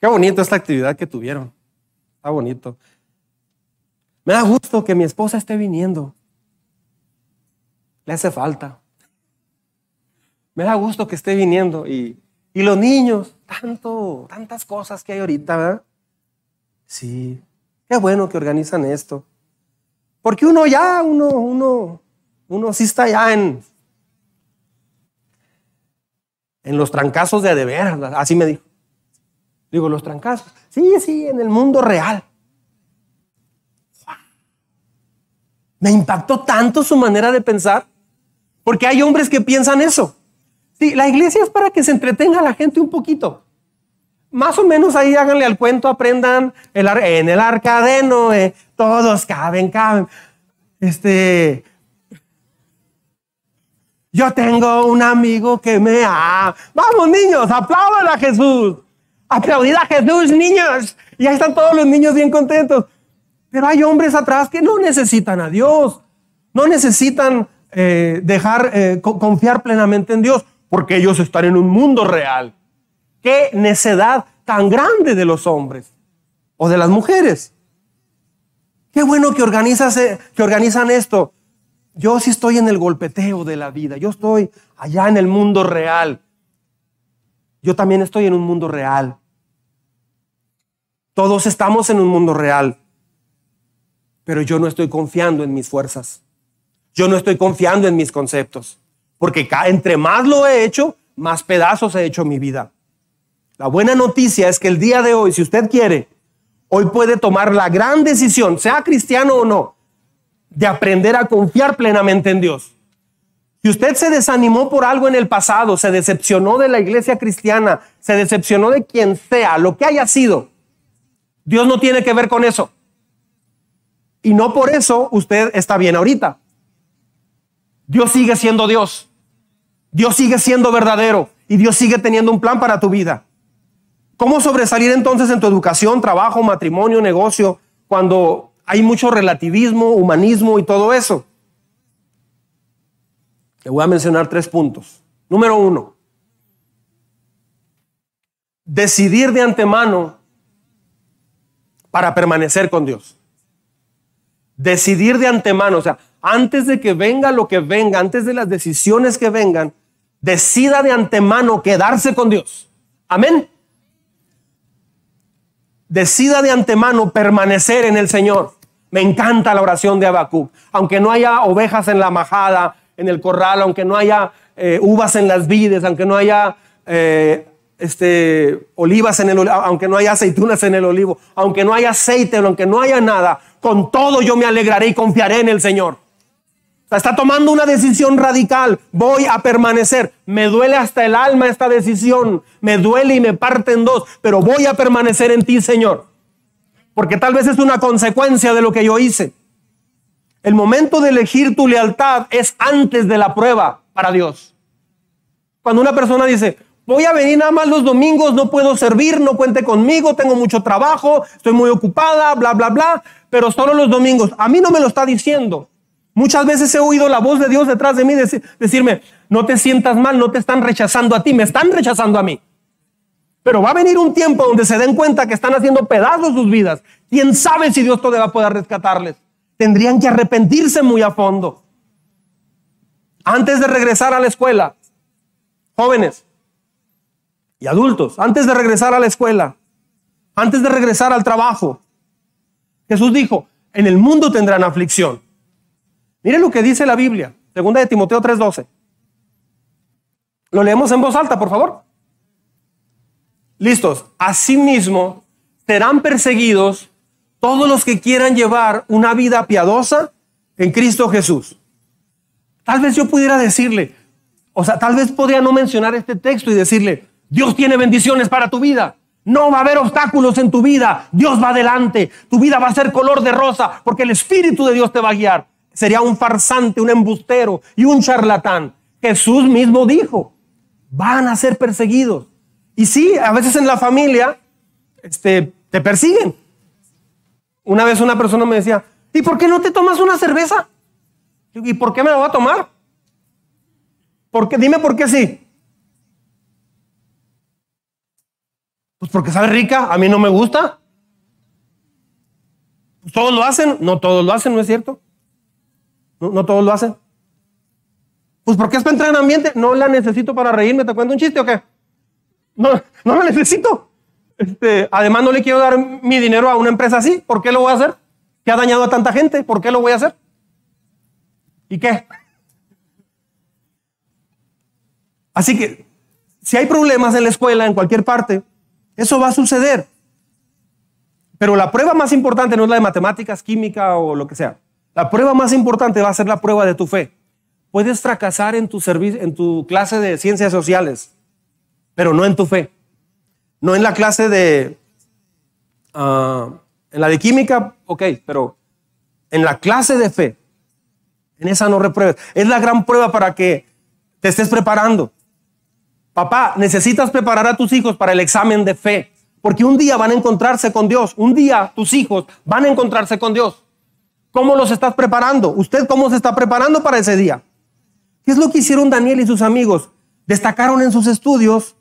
Qué bonito esta actividad que tuvieron. Está bonito. Me da gusto que mi esposa esté viniendo. Le hace falta. Me da gusto que esté viniendo. Y, y los niños, tanto, tantas cosas que hay ahorita, ¿verdad? Sí, qué bueno que organizan esto. Porque uno ya, uno, uno, uno sí está ya en, en los trancazos de deber, así me dijo. Digo, los trancazos. Sí, sí, en el mundo real. Me impactó tanto su manera de pensar, porque hay hombres que piensan eso. La iglesia es para que se entretenga la gente un poquito. Más o menos ahí háganle al cuento, aprendan en el arca de Noé, todos caben, caben. Este, yo tengo un amigo que me ama. Vamos niños, aplaudan a Jesús. Aplaudid a Jesús, niños. Y ahí están todos los niños bien contentos. Pero hay hombres atrás que no necesitan a Dios, no necesitan eh, dejar, eh, confiar plenamente en Dios, porque ellos están en un mundo real. Qué necedad tan grande de los hombres o de las mujeres. Qué bueno que, que organizan esto. Yo sí estoy en el golpeteo de la vida. Yo estoy allá en el mundo real. Yo también estoy en un mundo real. Todos estamos en un mundo real pero yo no estoy confiando en mis fuerzas. Yo no estoy confiando en mis conceptos, porque entre más lo he hecho, más pedazos he hecho mi vida. La buena noticia es que el día de hoy, si usted quiere, hoy puede tomar la gran decisión, sea cristiano o no, de aprender a confiar plenamente en Dios. Si usted se desanimó por algo en el pasado, se decepcionó de la iglesia cristiana, se decepcionó de quien sea, lo que haya sido, Dios no tiene que ver con eso. Y no por eso usted está bien ahorita. Dios sigue siendo Dios. Dios sigue siendo verdadero y Dios sigue teniendo un plan para tu vida. ¿Cómo sobresalir entonces en tu educación, trabajo, matrimonio, negocio, cuando hay mucho relativismo, humanismo y todo eso? Te voy a mencionar tres puntos. Número uno, decidir de antemano para permanecer con Dios. Decidir de antemano, o sea, antes de que venga lo que venga, antes de las decisiones que vengan, decida de antemano quedarse con Dios. Amén. Decida de antemano permanecer en el Señor. Me encanta la oración de Habacuc. Aunque no haya ovejas en la majada, en el corral, aunque no haya eh, uvas en las vides, aunque no haya eh, este, olivas en el aunque no haya aceitunas en el olivo, aunque no haya aceite, aunque no haya nada, con todo yo me alegraré y confiaré en el Señor. Está tomando una decisión radical. Voy a permanecer. Me duele hasta el alma esta decisión. Me duele y me parte en dos, pero voy a permanecer en ti, Señor. Porque tal vez es una consecuencia de lo que yo hice. El momento de elegir tu lealtad es antes de la prueba para Dios. Cuando una persona dice, Voy a venir nada más los domingos, no puedo servir, no cuente conmigo, tengo mucho trabajo, estoy muy ocupada, bla, bla, bla, pero solo los domingos. A mí no me lo está diciendo. Muchas veces he oído la voz de Dios detrás de mí decirme, no te sientas mal, no te están rechazando a ti, me están rechazando a mí. Pero va a venir un tiempo donde se den cuenta que están haciendo pedazos sus vidas. ¿Quién sabe si Dios todavía va a poder rescatarles? Tendrían que arrepentirse muy a fondo. Antes de regresar a la escuela, jóvenes, y adultos, antes de regresar a la escuela, antes de regresar al trabajo, Jesús dijo, en el mundo tendrán aflicción. Miren lo que dice la Biblia, segunda de Timoteo 3:12. Lo leemos en voz alta, por favor. Listos. Asimismo, serán perseguidos todos los que quieran llevar una vida piadosa en Cristo Jesús. Tal vez yo pudiera decirle, o sea, tal vez podría no mencionar este texto y decirle, Dios tiene bendiciones para tu vida. No va a haber obstáculos en tu vida. Dios va adelante. Tu vida va a ser color de rosa porque el Espíritu de Dios te va a guiar. Sería un farsante, un embustero y un charlatán. Jesús mismo dijo, van a ser perseguidos. Y sí, a veces en la familia este, te persiguen. Una vez una persona me decía, ¿y por qué no te tomas una cerveza? ¿Y por qué me la voy a tomar? Porque, dime por qué sí. Pues porque sabe rica, a mí no me gusta. ¿Todos lo hacen? No todos lo hacen, ¿no es cierto? No, todos lo hacen. Pues porque es para entrar en ambiente. No la necesito para reírme. ¿Te cuento un chiste o qué? No, no la necesito. Este, además, no le quiero dar mi dinero a una empresa así. ¿Por qué lo voy a hacer? Que ha dañado a tanta gente. ¿Por qué lo voy a hacer? ¿Y qué? Así que, si hay problemas en la escuela, en cualquier parte, eso va a suceder. Pero la prueba más importante no es la de matemáticas, química o lo que sea. La prueba más importante va a ser la prueba de tu fe. Puedes fracasar en tu, en tu clase de ciencias sociales, pero no en tu fe. No en la clase de... Ah, en la de química, ok, pero en la clase de fe, en esa no repruebes. Es la gran prueba para que te estés preparando. Papá, necesitas preparar a tus hijos para el examen de fe, porque un día van a encontrarse con Dios. Un día tus hijos van a encontrarse con Dios. ¿Cómo los estás preparando? ¿Usted cómo se está preparando para ese día? ¿Qué es lo que hicieron Daniel y sus amigos? Destacaron en sus estudios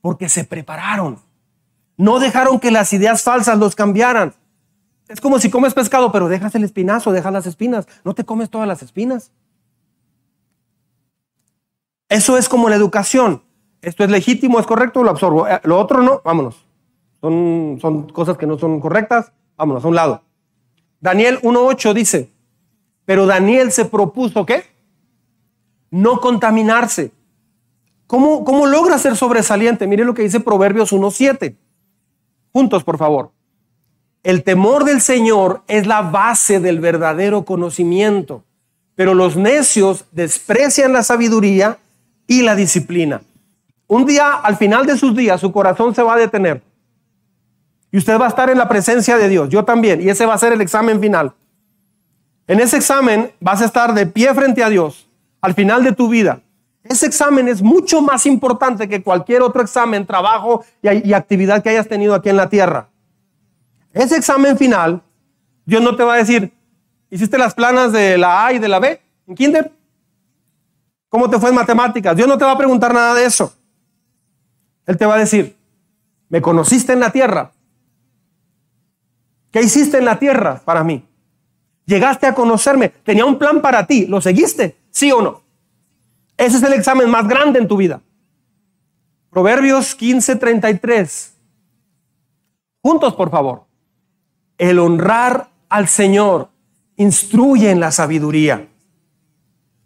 porque se prepararon. No dejaron que las ideas falsas los cambiaran. Es como si comes pescado, pero dejas el espinazo, dejas las espinas. No te comes todas las espinas. Eso es como la educación. Esto es legítimo, es correcto, lo absorbo. Eh, lo otro no, vámonos. Son, son cosas que no son correctas, vámonos a un lado. Daniel 1.8 dice, pero Daniel se propuso, ¿qué? No contaminarse. ¿Cómo, cómo logra ser sobresaliente? Mire lo que dice Proverbios 1.7. Juntos, por favor. El temor del Señor es la base del verdadero conocimiento, pero los necios desprecian la sabiduría y la disciplina. Un día, al final de sus días, su corazón se va a detener. Y usted va a estar en la presencia de Dios, yo también, y ese va a ser el examen final. En ese examen vas a estar de pie frente a Dios al final de tu vida. Ese examen es mucho más importante que cualquier otro examen, trabajo y, actividad que hayas tenido aquí en la tierra. Ese examen final, Dios no te va a decir, ¿hiciste las planas de la A y de la B en kinder? ¿Cómo te fue en matemáticas? Dios no te va a preguntar nada de eso. Él te va a decir, ¿me conociste en la tierra? ¿Qué hiciste en la tierra para mí? Llegaste a conocerme, tenía un plan para ti, ¿lo seguiste? ¿Sí o no? Ese es el examen más grande en tu vida. Proverbios 15:33. Juntos, por favor el honrar al Señor instruye en la sabiduría.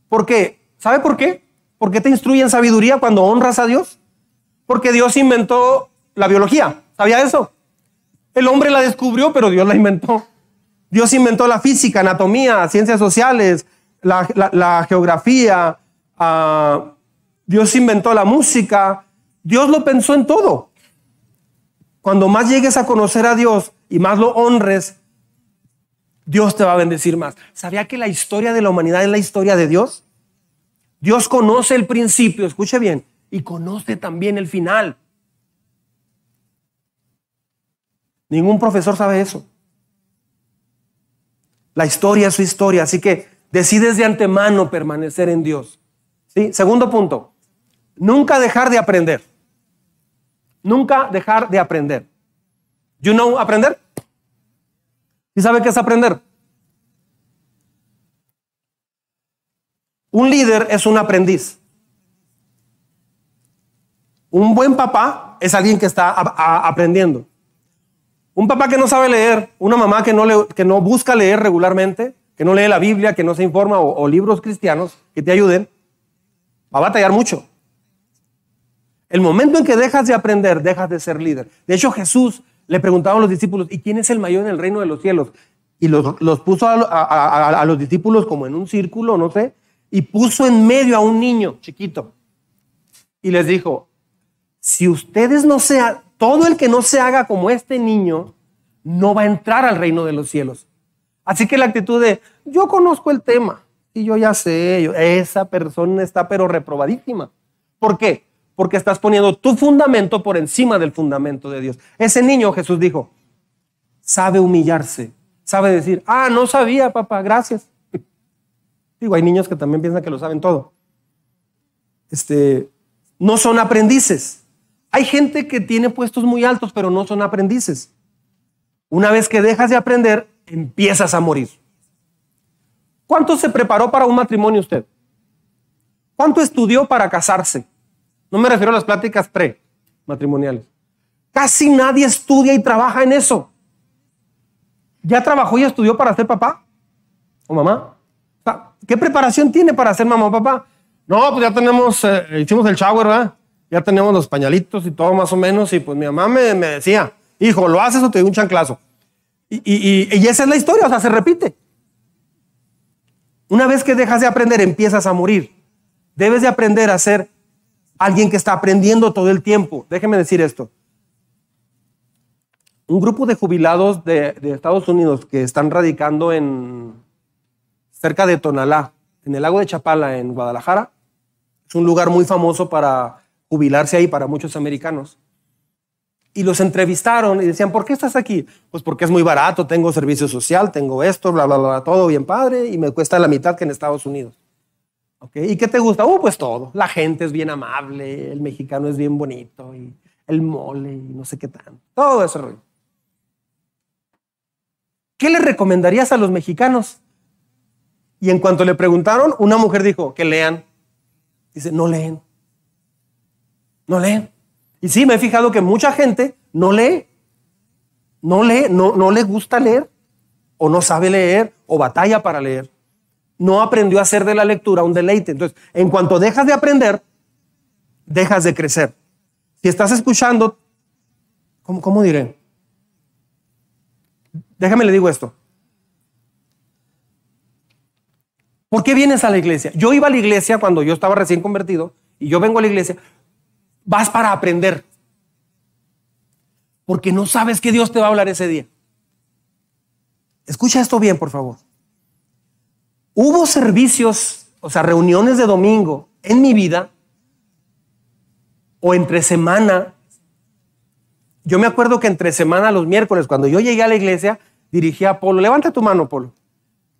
¿Por qué? ¿Sabe por qué? ¿Por qué te instruye en sabiduría cuando honras a Dios? Porque Dios inventó la biología. ¿Sabía eso? El hombre la descubrió, pero Dios la inventó. Dios inventó la física, anatomía, ciencias sociales, la, geografía. Ah, Dios inventó la música. Dios lo pensó en todo. Cuando más llegues a conocer a Dios, y más lo honres, Dios te va a bendecir más. ¿Sabía que la historia de la humanidad es la historia de Dios? Dios conoce el principio, escuche bien, y conoce también el final. Ningún profesor sabe eso. La historia es su historia, así que decides de antemano permanecer en Dios. ¿Sí? Segundo punto, nunca dejar de aprender. Nunca dejar de aprender. You know aprender. ¿Y sabe qué es aprender? Un líder es un aprendiz. Un buen papá es alguien que está aprendiendo. Un papá que no sabe leer, una mamá que no, que no busca leer regularmente, que no lee la Biblia, que no se informa o, libros cristianos que te ayuden, va a batallar mucho. El momento en que dejas de aprender, dejas de ser líder. De hecho, Jesús le preguntaban a los discípulos, ¿y quién es el mayor en el reino de los cielos? Y los, puso a, los discípulos como en un círculo, no sé, y puso en medio a un niño chiquito. Y les dijo, si ustedes no sean, todo el que no se haga como este niño, no va a entrar al reino de los cielos. Así que la actitud de, yo conozco el tema y yo ya sé, esa persona está pero reprobadísima. ¿Por qué? porque estás poniendo tu fundamento por encima del fundamento de Dios. Ese niño, Jesús dijo, sabe humillarse, sabe decir, ah, no sabía, papá, gracias. Digo, hay niños que también piensan que lo saben todo. Este, no son aprendices. Hay gente que tiene puestos muy altos, pero no son aprendices. Una vez que dejas de aprender, empiezas a morir. ¿Cuánto se preparó para un matrimonio usted? ¿Cuánto estudió para casarse? No me refiero a las pláticas pre-matrimoniales. Casi nadie estudia y trabaja en eso. ¿Ya trabajó y estudió para ser papá o mamá? ¿Qué preparación tiene para ser mamá o papá? No, pues ya tenemos, eh, hicimos el shower, ¿verdad? Ya tenemos los pañalitos y todo más o menos. Y pues mi mamá me, decía, hijo, ¿lo haces o te doy un chanclazo? Y, y esa es la historia, o sea, se repite. Una vez que dejas de aprender, empiezas a morir. Debes de aprender a ser alguien que está aprendiendo todo el tiempo. Déjeme decir esto. Un grupo de jubilados de, Estados Unidos que están radicando en cerca de Tonalá, en el lago de Chapala, en Guadalajara, es un lugar muy famoso para jubilarse ahí para muchos americanos. Y los entrevistaron y decían, ¿por qué estás aquí? Pues porque es muy barato, tengo servicio social, tengo esto, bla, bla, bla, todo bien padre y me cuesta la mitad que en Estados Unidos. ¿Y qué te gusta? Uh, pues todo. La gente es bien amable, el mexicano es bien bonito, y el mole, y no sé qué tan. Todo rollo. ¿Qué le recomendarías a los mexicanos? Y en cuanto le preguntaron, una mujer dijo que lean. Dice, no leen. No leen. Y sí, me he fijado que mucha gente no lee. No lee, no, no le gusta leer, o no sabe leer, o batalla para leer no aprendió a hacer de la lectura un deleite. Entonces, en cuanto dejas de aprender, dejas de crecer. Si estás escuchando, ¿cómo, cómo diré? Déjame le digo esto. ¿Por qué vienes a la iglesia? Yo iba a la iglesia cuando yo estaba recién convertido y yo vengo a la iglesia. Vas para aprender. Porque no sabes que Dios te va a hablar ese día. Escucha esto bien, por favor. Hubo servicios, o sea, reuniones de domingo en mi vida o entre semana. Yo me acuerdo que entre semana, los miércoles, cuando yo llegué a la iglesia, dirigía a Polo. Levanta tu mano, Polo.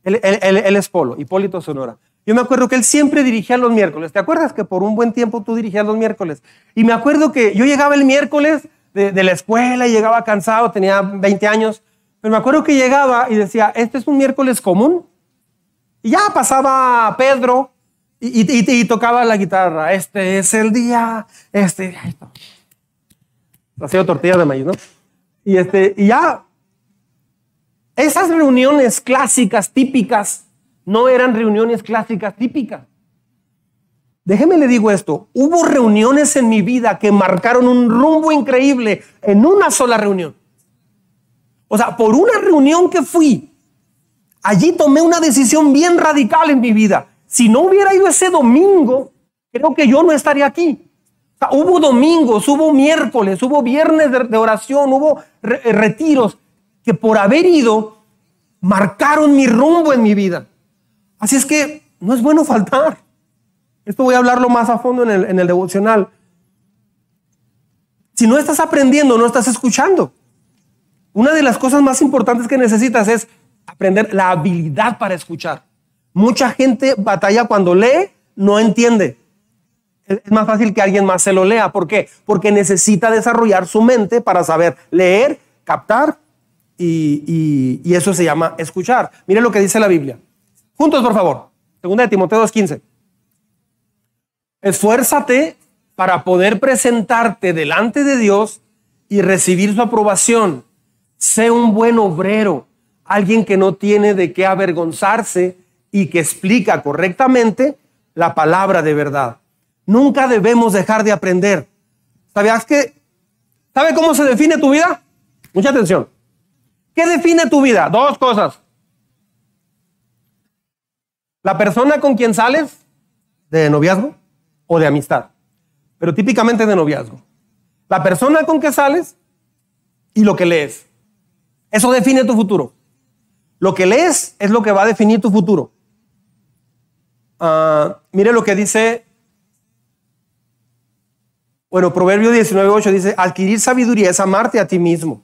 Él, es Polo, Hipólito Sonora. Yo me acuerdo que él siempre dirigía los miércoles. ¿Te acuerdas que por un buen tiempo tú dirigías los miércoles? Y me acuerdo que yo llegaba el miércoles de, la escuela y llegaba cansado, tenía 20 años, pero me acuerdo que llegaba y decía, este es un miércoles común. Y ya pasaba Pedro y, tocaba la guitarra. Este es el día, este, hacía tortilla de maíz, ¿no? Y, este, y ya, esas reuniones clásicas, típicas, no eran reuniones clásicas, típicas. Déjeme le digo esto, hubo reuniones en mi vida que marcaron un rumbo increíble en una sola reunión. O sea, por una reunión que fui, allí tomé una decisión bien radical en mi vida. Si no hubiera ido ese domingo, creo que yo no estaría aquí. hubo domingos, hubo miércoles, hubo viernes de, oración, hubo retiros que por haber ido marcaron mi rumbo en mi vida. Así es que no es bueno faltar. Esto voy a hablarlo más a fondo en el, en el devocional. Si no estás aprendiendo, no estás escuchando. Una de las cosas más importantes que necesitas es aprender la habilidad para escuchar. Mucha gente batalla cuando lee, no entiende. Es más fácil que alguien más se lo lea. ¿Por qué? Porque necesita desarrollar su mente para saber leer, captar y, eso se llama escuchar. Mire lo que dice la Biblia. Juntos, por favor. Segunda de Timoteo 2.15. Esfuérzate para poder presentarte delante de Dios y recibir su aprobación. Sé un buen obrero alguien que no tiene de qué avergonzarse y que explica correctamente la palabra de verdad. Nunca debemos dejar de aprender. ¿Sabías que? ¿Sabe cómo se define tu vida? Mucha atención. ¿Qué define tu vida? Dos cosas. La persona con quien sales de noviazgo o de amistad, pero típicamente de noviazgo. La persona con que sales y lo que lees. Eso define tu futuro. Lo que lees es lo que va a definir tu futuro. Ah, mire lo que dice, bueno, Proverbio 19.8 dice, adquirir sabiduría es amarte a ti mismo.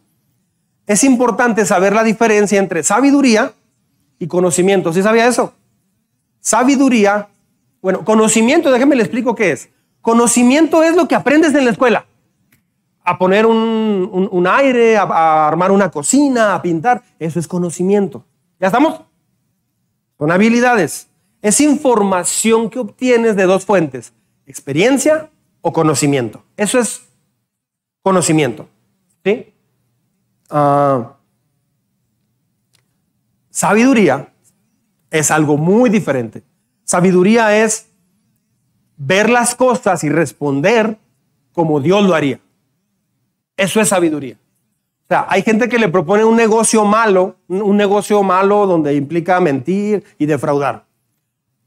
Es importante saber la diferencia entre sabiduría y conocimiento. ¿Sí sabía eso? Sabiduría, bueno, conocimiento, déjeme le explico qué es. Conocimiento es lo que aprendes en la escuela. a poner un, aire, a, armar una cocina, a pintar. Eso es conocimiento. ¿Ya estamos? Son habilidades. Es información que obtienes de dos fuentes, experiencia o conocimiento. Eso es conocimiento. ¿Sí? Ah, sabiduría es algo muy diferente. Sabiduría es ver las cosas y responder como Dios lo haría. Eso es sabiduría. O sea, hay gente que le propone un negocio malo, un negocio malo donde implica mentir y defraudar.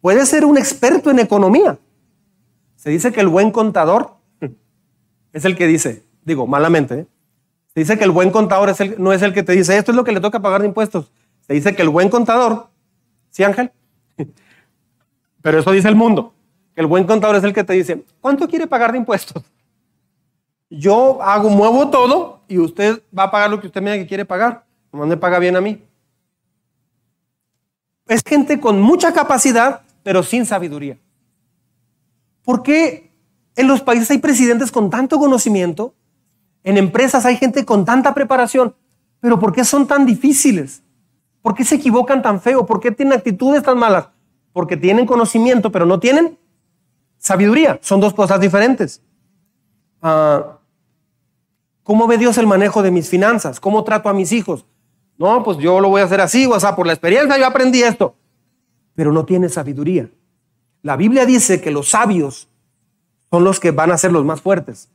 Puede ser un experto en economía. Se dice que el buen contador es el que dice, digo, malamente, ¿eh? se dice que el buen contador no es el que te dice, esto es lo que le toca pagar de impuestos. Se dice que el buen contador, ¿sí Ángel? Pero eso dice el mundo, el buen contador es el que te dice, ¿cuánto quiere pagar de impuestos? Yo hago, muevo todo y usted va a pagar lo que usted me diga que quiere pagar. No me paga bien a mí. Es gente con mucha capacidad, pero sin sabiduría. ¿Por qué en los países hay presidentes con tanto conocimiento? En empresas hay gente con tanta preparación, pero ¿por qué son tan difíciles? ¿Por qué se equivocan tan feo? ¿Por qué tienen actitudes tan malas? Porque tienen conocimiento, pero no tienen sabiduría. Son dos cosas diferentes. Ah, ¿Cómo ve Dios el manejo de mis finanzas? ¿Cómo trato a mis hijos? No, pues yo lo voy a hacer así, o sea, por la experiencia yo aprendí esto. Pero no tiene sabiduría. La Biblia dice que los sabios son los que van a ser los más fuertes.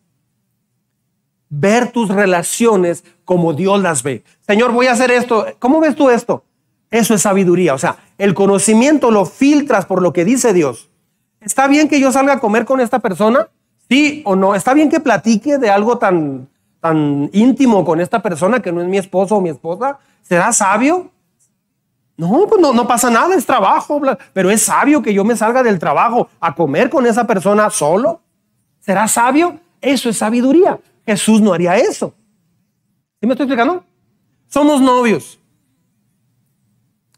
Ver tus relaciones como Dios las ve. Señor, voy a hacer esto. ¿Cómo ves tú esto? Eso es sabiduría. O sea, el conocimiento lo filtras por lo que dice Dios. ¿Está bien que yo salga a comer con esta persona? Sí o no. ¿Está bien que platique de algo tan tan íntimo con esta persona que no es mi esposo o mi esposa? ¿Será sabio? No, pues no, no pasa nada, es trabajo, pero es sabio que yo me salga del trabajo a comer con esa persona solo. ¿Será sabio? Eso es sabiduría. Jesús no haría eso. ¿Sí me estoy explicando? Somos novios.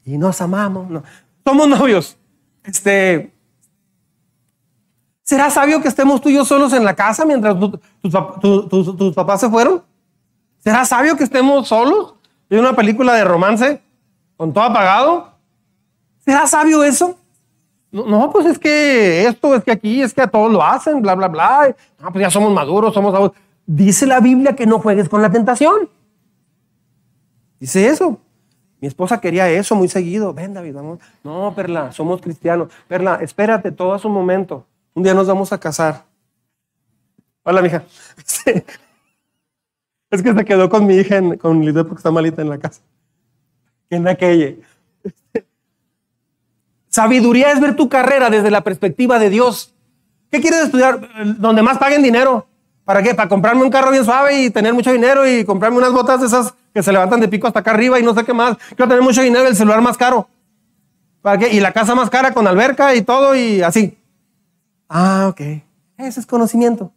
Y nos amamos. Somos novios. Este, ¿Será sabio que estemos tú y yo solos en la casa mientras tus papás se fueron? ¿Será sabio que estemos solos? ¿Y una película de romance con todo apagado? ¿Será sabio eso? No, pues es que esto, es que aquí, es que a todos lo hacen, bla, bla, bla. No, pues ya somos maduros, somos... Dice la Biblia que no juegues con la tentación. Dice eso. Mi esposa quería eso muy seguido. Ven, David, vamos. No, Perla, somos cristianos. Perla, espérate todo a su momento. Un día nos vamos a casar. Hola, mija. Es que se quedó con mi hija, con Lidia porque está malita en la casa. En aquella. Sabiduría es ver tu carrera desde la perspectiva de Dios. ¿Qué quieres estudiar? Donde más paguen dinero. ¿Para qué? Para comprarme un carro bien suave y tener mucho dinero y comprarme unas botas de esas que se levantan de pico hasta acá arriba y no sé qué más. Quiero tener mucho dinero y el celular más caro. ¿Para qué? Y la casa más cara con alberca y todo y así. Ah, ok. Ese es conocimiento.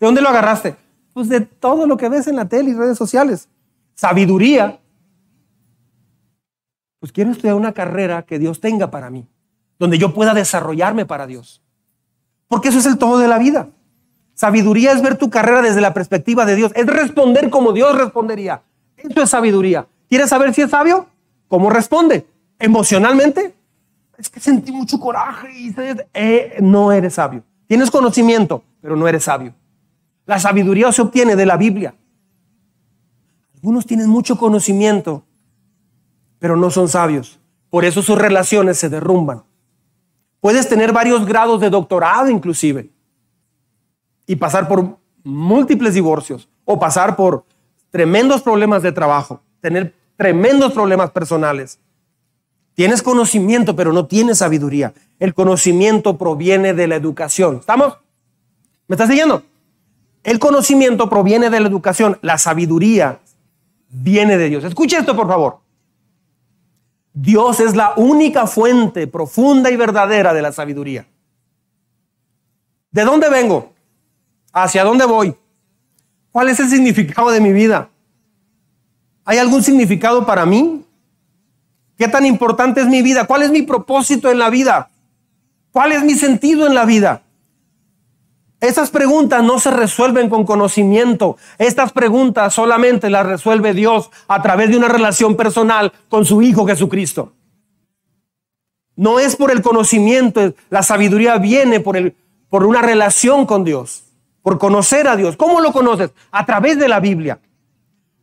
¿De dónde lo agarraste? Pues de todo lo que ves en la tele y redes sociales. Sabiduría. Pues quiero estudiar una carrera que Dios tenga para mí, donde yo pueda desarrollarme para Dios. Porque eso es el todo de la vida. Sabiduría es ver tu carrera desde la perspectiva de Dios, es responder como Dios respondería. Eso es sabiduría. ¿Quieres saber si es sabio? ¿Cómo responde? ¿Emocionalmente? es que sentí mucho coraje y eh, no eres sabio. Tienes conocimiento, pero no eres sabio. La sabiduría se obtiene de la Biblia. Algunos tienen mucho conocimiento, pero no son sabios. Por eso sus relaciones se derrumban. Puedes tener varios grados de doctorado inclusive y pasar por múltiples divorcios o pasar por tremendos problemas de trabajo, tener tremendos problemas personales Tienes conocimiento, pero no tienes sabiduría. El conocimiento proviene de la educación. ¿Estamos? ¿Me estás siguiendo? El conocimiento proviene de la educación. La sabiduría viene de Dios. Escucha esto, por favor. Dios es la única fuente profunda y verdadera de la sabiduría. ¿De dónde vengo? ¿Hacia dónde voy? ¿Cuál es el significado de mi vida? ¿Hay algún significado para mí? ¿Qué tan importante es mi vida? ¿Cuál es mi propósito en la vida? ¿Cuál es mi sentido en la vida? Estas preguntas no se resuelven con conocimiento. Estas preguntas solamente las resuelve Dios a través de una relación personal con su Hijo Jesucristo. No es por el conocimiento, la sabiduría viene por, por una relación con Dios, por conocer a Dios. ¿Cómo lo conoces? A través de la Biblia.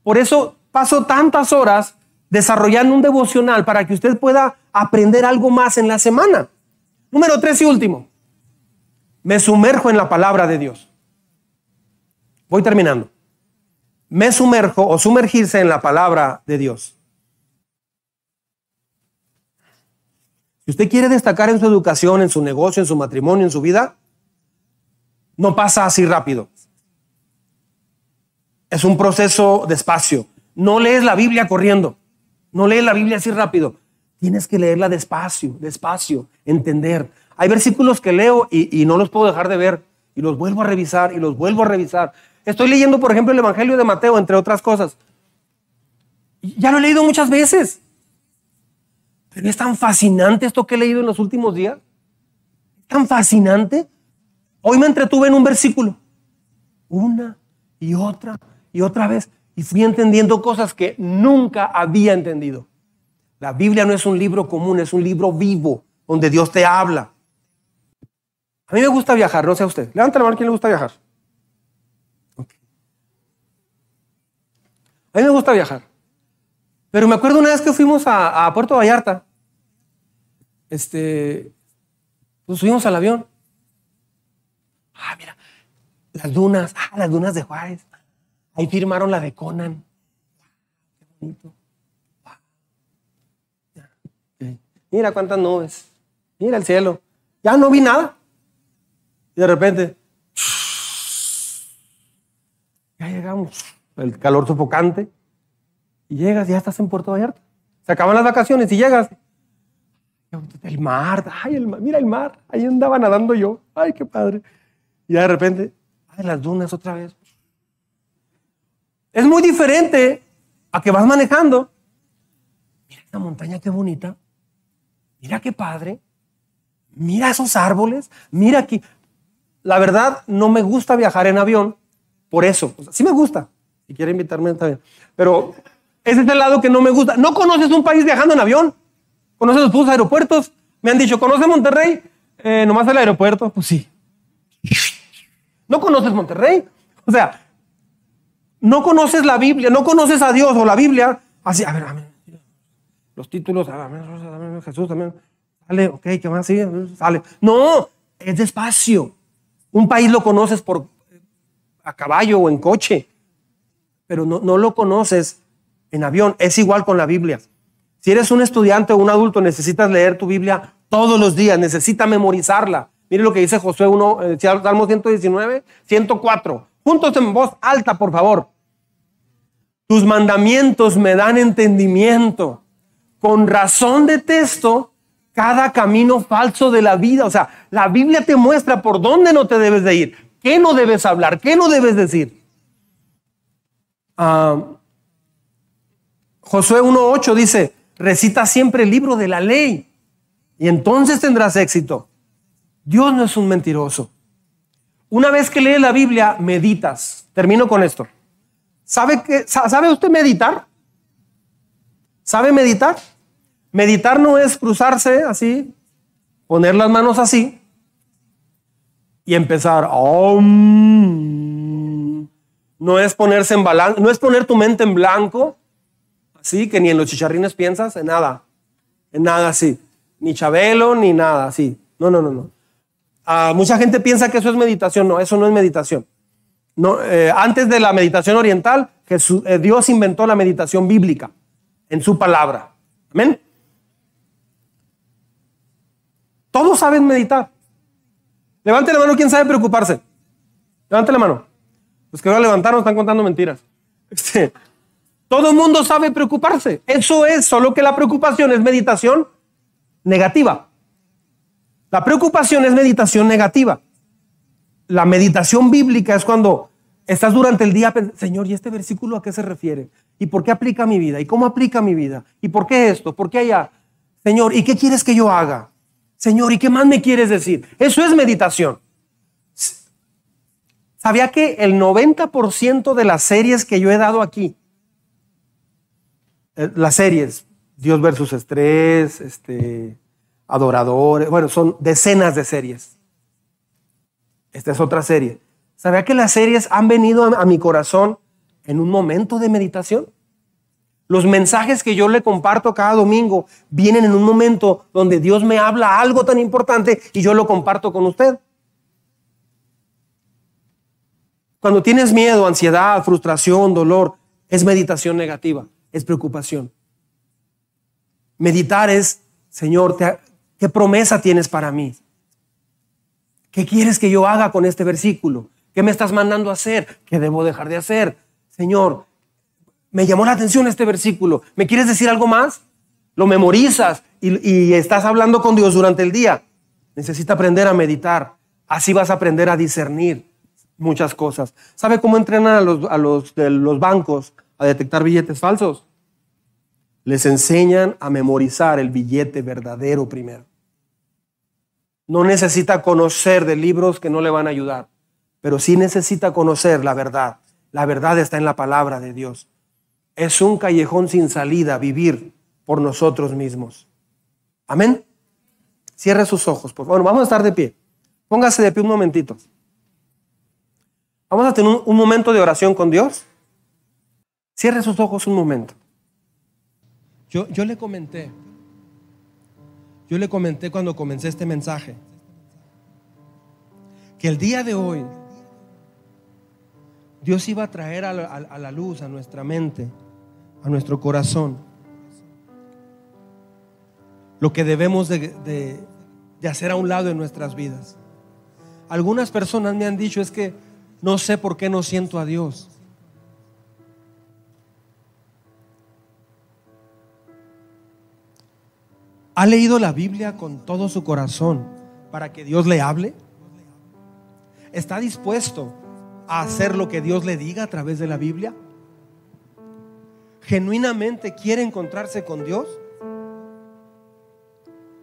Por eso paso tantas horas desarrollando un devocional para que usted pueda aprender algo más en la semana. Número tres y último. Me sumerjo en la palabra de Dios. Voy terminando. Me sumerjo o sumergirse en la palabra de Dios. Si usted quiere destacar en su educación, en su negocio, en su matrimonio, en su vida, no pasa así rápido. Es un proceso despacio. No lees la Biblia corriendo. No lees la Biblia así rápido. Tienes que leerla despacio, despacio, entender. Hay versículos que leo y, no los puedo dejar de ver y los vuelvo a revisar y los vuelvo a revisar. Estoy leyendo, por ejemplo, el Evangelio de Mateo, entre otras cosas. Ya lo he leído muchas veces. Pero es tan fascinante esto que he leído en los últimos días. Tan fascinante. Hoy me entretuve en un versículo. Una y otra y otra vez. Y fui entendiendo cosas que nunca había entendido. La Biblia no es un libro común, es un libro vivo, donde Dios te habla. A mí me gusta viajar, no sé a usted. Levanta la mano, ¿quién le gusta viajar? A mí me gusta viajar. Pero me acuerdo una vez que fuimos a, a Puerto Vallarta. Este, pues subimos al avión. Ah, mira, las dunas, ah, las dunas de Juárez. Ahí firmaron la de Conan. Qué bonito. Mira cuántas nubes. Mira el cielo. Ya no vi nada. Y de repente, ya llegamos. El calor sofocante. Y llegas, ya estás en Puerto Vallarta. Se acaban las vacaciones y llegas. El mar, mira el mar. Ahí andaba nadando yo. Ay, qué padre. Y de repente, ay, las dunas otra vez. Es muy diferente a que vas manejando. Mira esta montaña, qué bonita. Mira qué padre. Mira esos árboles. Mira aquí. La verdad, no me gusta viajar en avión. Por eso. sí me gusta. Si quiere invitarme, está bien. Pero ese es el lado que no me gusta. ¿No conoces un país viajando en avión? ¿Conoces los aeropuertos? Me han dicho, ¿conoces Monterrey? Eh, nomás el aeropuerto. Pues sí. ¿No conoces Monterrey? O sea, no conoces la Biblia, no conoces a Dios o la Biblia. Así, a ver, amén los títulos, ah, Jesús también, sale, ok, ¿qué más sigue? Sale. No, es despacio. Un país lo conoces por a caballo o en coche, pero no, no lo conoces en avión. Es igual con la Biblia. Si eres un estudiante o un adulto, necesitas leer tu Biblia todos los días, necesitas memorizarla. Mire lo que dice Josué 1, eh, Salmo 119, 104. Juntos en voz alta, por favor. Tus mandamientos me dan entendimiento con razón detesto cada camino falso de la vida. O sea, la Biblia te muestra por dónde no te debes de ir, qué no debes hablar, qué no debes decir. Ah, Josué 1.8 dice, recita siempre el libro de la ley y entonces tendrás éxito. Dios no es un mentiroso. Una vez que lees la Biblia, meditas. Termino con esto. ¿Sabe, que, ¿Sabe usted meditar? ¿Sabe meditar? Meditar no es cruzarse así, poner las manos así y empezar. no es ponerse en balance, no es poner tu mente en blanco, así que ni en los chicharrines piensas, en nada, en nada así, ni Chabelo, ni nada así. No, no, no, no. Ah, mucha gente piensa que eso es meditación, no, eso no es meditación. No, eh, antes de la meditación oriental, eh, Dios inventó la meditación bíblica en su palabra. Amén. Todos saben meditar. Levante la mano, ¿quién sabe preocuparse? Levante la mano. Los que no levantaron están contando mentiras. Este, todo el mundo sabe preocuparse. Eso es, solo que la preocupación es meditación negativa. La preocupación es meditación negativa. La meditación bíblica es cuando estás durante el día, Señor, ¿y este versículo a qué se refiere? ¿Y por qué aplica mi vida? ¿Y cómo aplica mi vida? ¿Y por qué esto? ¿Por qué allá? Señor, ¿y qué quieres que yo haga? Señor, ¿y qué más me quieres decir? Eso es meditación. ¿Sabía que el 90% de las series que yo he dado aquí, eh, las series, Dios versus Estrés, este, Adoradores, bueno, son decenas de series. Esta es otra serie. ¿Sabía que las series han venido a, mi corazón en un momento de meditación? Los mensajes que yo le comparto cada domingo vienen en un momento donde Dios me habla algo tan importante y yo lo comparto con usted. Cuando tienes miedo, ansiedad, frustración, dolor, es meditación negativa, es preocupación. Meditar es, Señor, ¿qué promesa tienes para mí? ¿Qué quieres que yo haga con este versículo? ¿Qué me estás mandando a hacer? ¿Qué debo dejar de hacer? Señor, me llamó la atención este versículo. ¿Me quieres decir algo más? Lo memorizas y, estás hablando con Dios durante el día. Necesita aprender a meditar. Así vas a aprender a discernir muchas cosas. ¿Sabe cómo entrenan a a los de los bancos a detectar billetes falsos? Les enseñan a memorizar el billete verdadero primero. No necesita conocer de libros que no le van a ayudar, pero sí necesita conocer la verdad. La verdad está en la palabra de Dios. Es un callejón sin salida vivir por nosotros mismos. Amén. Cierre sus ojos, favor. Vamos a estar de pie. Póngase de pie un momentito. Vamos a tener un, un momento de oración con Dios. Cierre sus ojos un momento. Yo, yo le comenté, yo le comenté cuando comencé este mensaje, que el día de hoy Dios iba a traer a la, luz, a nuestra mente, a nuestro corazón, lo que debemos de, de, de hacer a un lado en nuestras vidas. Algunas personas me han dicho es que no sé por qué no siento a Dios. ¿Ha leído la Biblia con todo su corazón para que Dios le hable? ¿Está dispuesto a hacer lo que Dios le diga a través de la Biblia? ¿Genuinamente quiere encontrarse con Dios?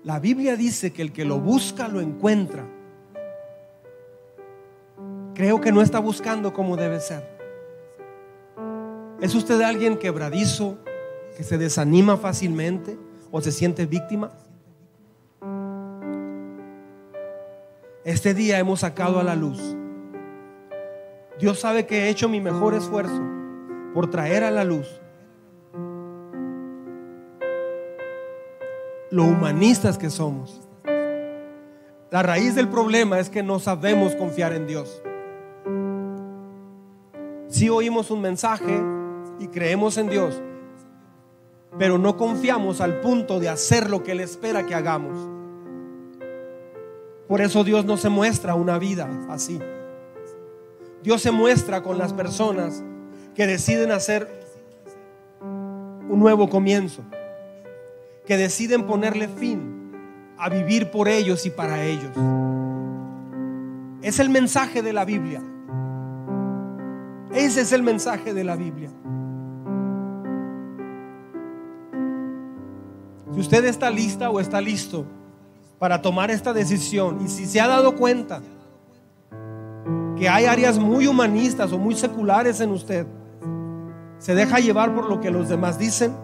La Biblia dice que el que lo busca lo encuentra. Creo que no está buscando como debe ser. ¿Es usted alguien quebradizo, que se desanima fácilmente o se siente víctima? Este día hemos sacado a la luz. Dios sabe que he hecho mi mejor esfuerzo por traer a la luz lo humanistas que somos. La raíz del problema es que no sabemos confiar en Dios. Si oímos un mensaje y creemos en Dios, pero no confiamos al punto de hacer lo que Él espera que hagamos. Por eso Dios no se muestra una vida así. Dios se muestra con las personas que deciden hacer un nuevo comienzo, que deciden ponerle fin a vivir por ellos y para ellos. Es el mensaje de la Biblia. Ese es el mensaje de la Biblia. Si usted está lista o está listo para tomar esta decisión y si se ha dado cuenta que hay áreas muy humanistas o muy seculares en usted, se deja llevar por lo que los demás dicen,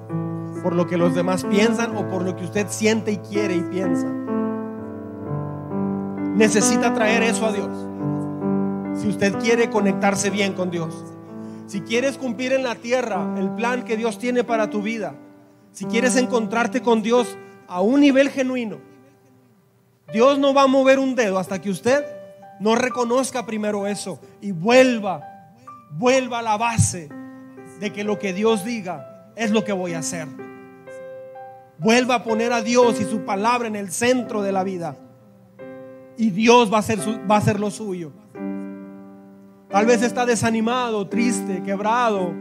por lo que los demás piensan o por lo que usted siente y quiere y piensa. Necesita traer eso a Dios. Si usted quiere conectarse bien con Dios. Si quieres cumplir en la tierra el plan que Dios tiene para tu vida. Si quieres encontrarte con Dios a un nivel genuino. Dios no va a mover un dedo hasta que usted no reconozca primero eso y vuelva, vuelva a la base de que lo que Dios diga es lo que voy a hacer. Vuelva a poner a Dios y su palabra en el centro de la vida. Y Dios va a hacer, va a lo suyo. Tal vez está desanimado, triste, quebrado,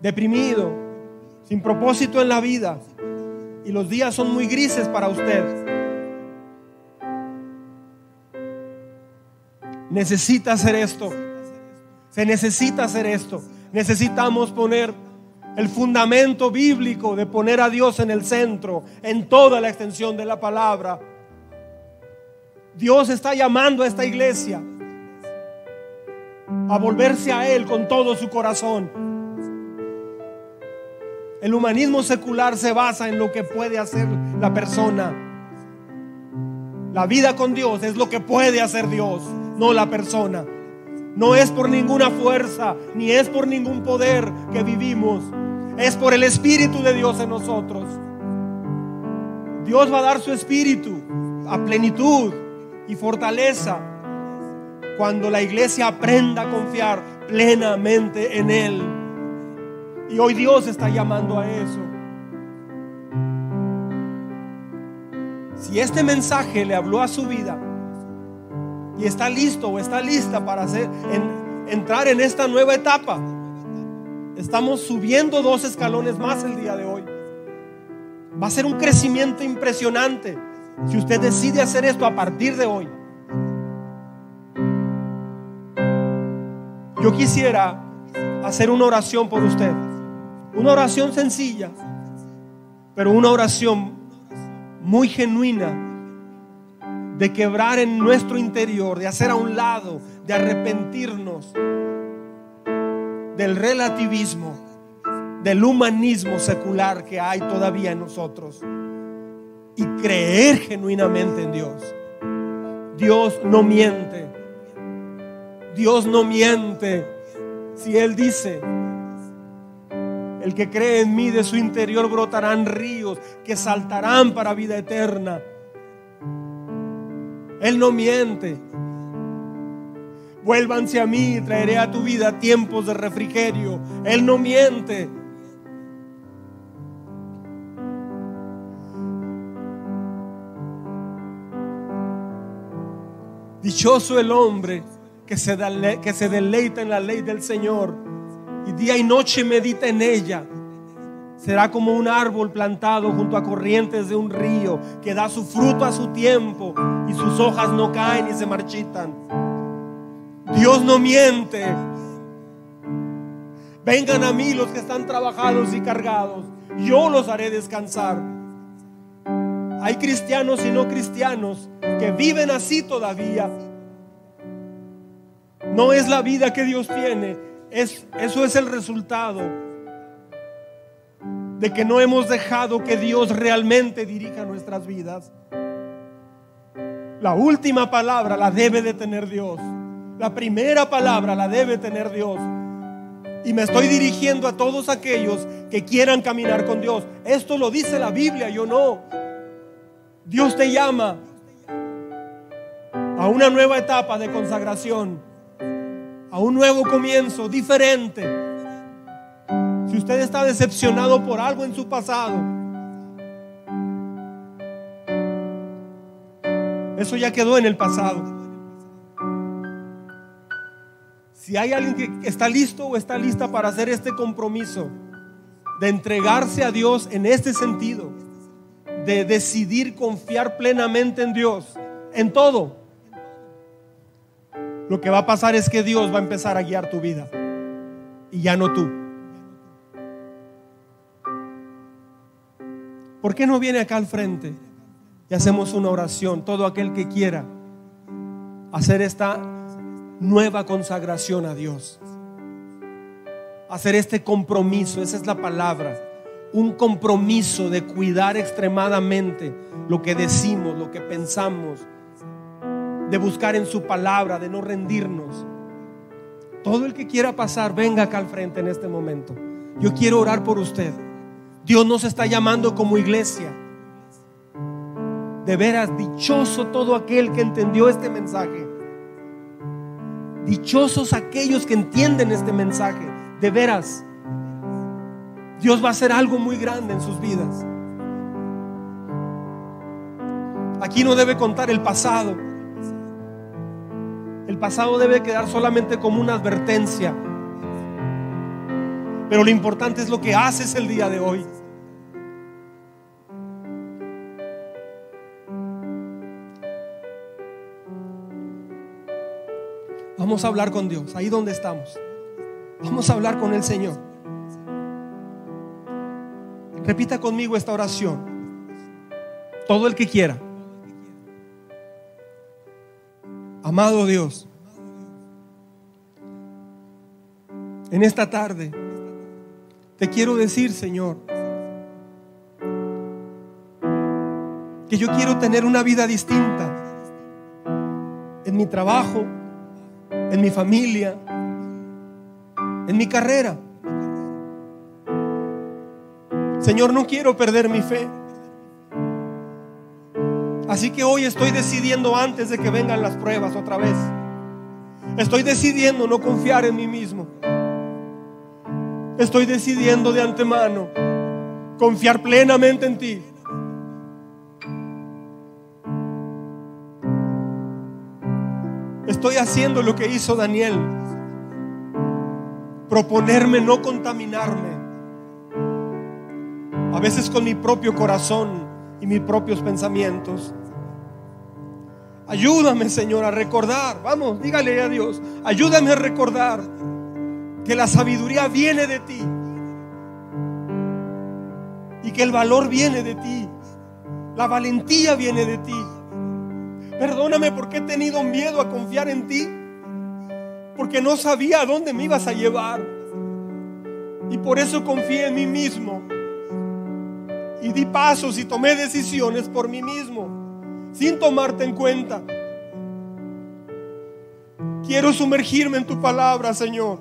deprimido, sin propósito en la vida. Y los días son muy grises para usted. Necesita hacer esto. Se necesita hacer esto. Necesitamos poner el fundamento bíblico de poner a Dios en el centro, en toda la extensión de la palabra. Dios está llamando a esta iglesia a volverse a Él con todo su corazón. El humanismo secular se basa en lo que puede hacer la persona. La vida con Dios es lo que puede hacer Dios, no la persona. No es por ninguna fuerza, ni es por ningún poder que vivimos. Es por el Espíritu de Dios en nosotros. Dios va a dar su Espíritu a plenitud y fortaleza cuando la iglesia aprenda a confiar plenamente en Él. Y hoy Dios está llamando a eso. Si este mensaje le habló a su vida y está listo o está lista para hacer, entrar en esta nueva etapa, estamos subiendo dos escalones más el día de hoy. Va a ser un crecimiento impresionante si usted decide hacer esto a partir de hoy. Yo quisiera hacer una oración por usted. Una oración sencilla, pero una oración muy genuina de quebrar en nuestro interior, de hacer a un lado, de arrepentirnos del relativismo, del humanismo secular que hay todavía en nosotros y creer genuinamente en Dios. Dios no miente. Dios no miente. Si Él dice, el que cree en mí de su interior brotarán ríos que saltarán para vida eterna. Él no miente. Vuélvanse a mí traeré a tu vida tiempos de refrigerio. Él no miente. Dichoso el hombre que se deleita en la ley del Señor y día y noche medita en ella. Será como un árbol plantado junto a corrientes de un río que da su fruto a su tiempo y sus hojas no caen y se marchitan. Dios no miente. Vengan a mí los que están trabajados y cargados. Yo los haré descansar. Hay cristianos y no cristianos que viven así todavía. No es la vida que Dios tiene. Es, eso es el resultado de que no hemos dejado que Dios realmente dirija nuestras vidas. La última palabra la debe de tener Dios. La primera palabra la debe tener Dios. Y me estoy dirigiendo a todos aquellos que quieran caminar con Dios. Esto lo dice la Biblia, yo no. Dios te llama a una nueva etapa de consagración, a un nuevo comienzo diferente. Si usted está decepcionado por algo en su pasado, eso ya quedó en el pasado. Si hay alguien que está listo o está lista para hacer este compromiso de entregarse a Dios en este sentido, de decidir confiar plenamente en Dios, en todo, lo que va a pasar es que Dios va a empezar a guiar tu vida y ya no tú. ¿Por qué no viene acá al frente y hacemos una oración? Todo aquel que quiera hacer esta nueva consagración a Dios. Hacer este compromiso, esa es la palabra. Un compromiso de cuidar extremadamente lo que decimos, lo que pensamos, de buscar en su palabra, de no rendirnos. Todo el que quiera pasar, venga acá al frente en este momento. Yo quiero orar por usted. Dios nos está llamando como iglesia. De veras, dichoso todo aquel que entendió este mensaje. Dichosos aquellos que entienden este mensaje. De veras, Dios va a hacer algo muy grande en sus vidas. Aquí no debe contar el pasado. El pasado debe quedar solamente como una advertencia. Pero lo importante es lo que haces el día de hoy. Vamos a hablar con Dios, ahí donde estamos. Vamos a hablar con el Señor. Repita conmigo esta oración. Todo el que quiera. Amado Dios, En esta tarde te quiero decir, Señor, que yo quiero tener una vida distinta en mi trabajo, en mi familia, en mi carrera. Señor, no quiero perder mi fe. Así que hoy estoy decidiendo antes de que vengan las pruebas otra vez. Estoy decidiendo no confiar en mí mismo. Estoy decidiendo de antemano confiar plenamente en ti. Estoy haciendo lo que hizo Daniel. Proponerme no contaminarme. A veces con mi propio corazón y mis propios pensamientos. Ayúdame, Señor, a recordar. Vamos, dígale a Dios. Ayúdame a recordar que la sabiduría viene de ti. Y que el valor viene de ti. La valentía viene de ti. Perdóname porque he tenido miedo a confiar en ti. Porque no sabía a dónde me ibas a llevar. Y por eso confié en mí mismo. Y di pasos y tomé decisiones por mí mismo sin tomarte en cuenta. Quiero sumergirme en tu palabra, Señor.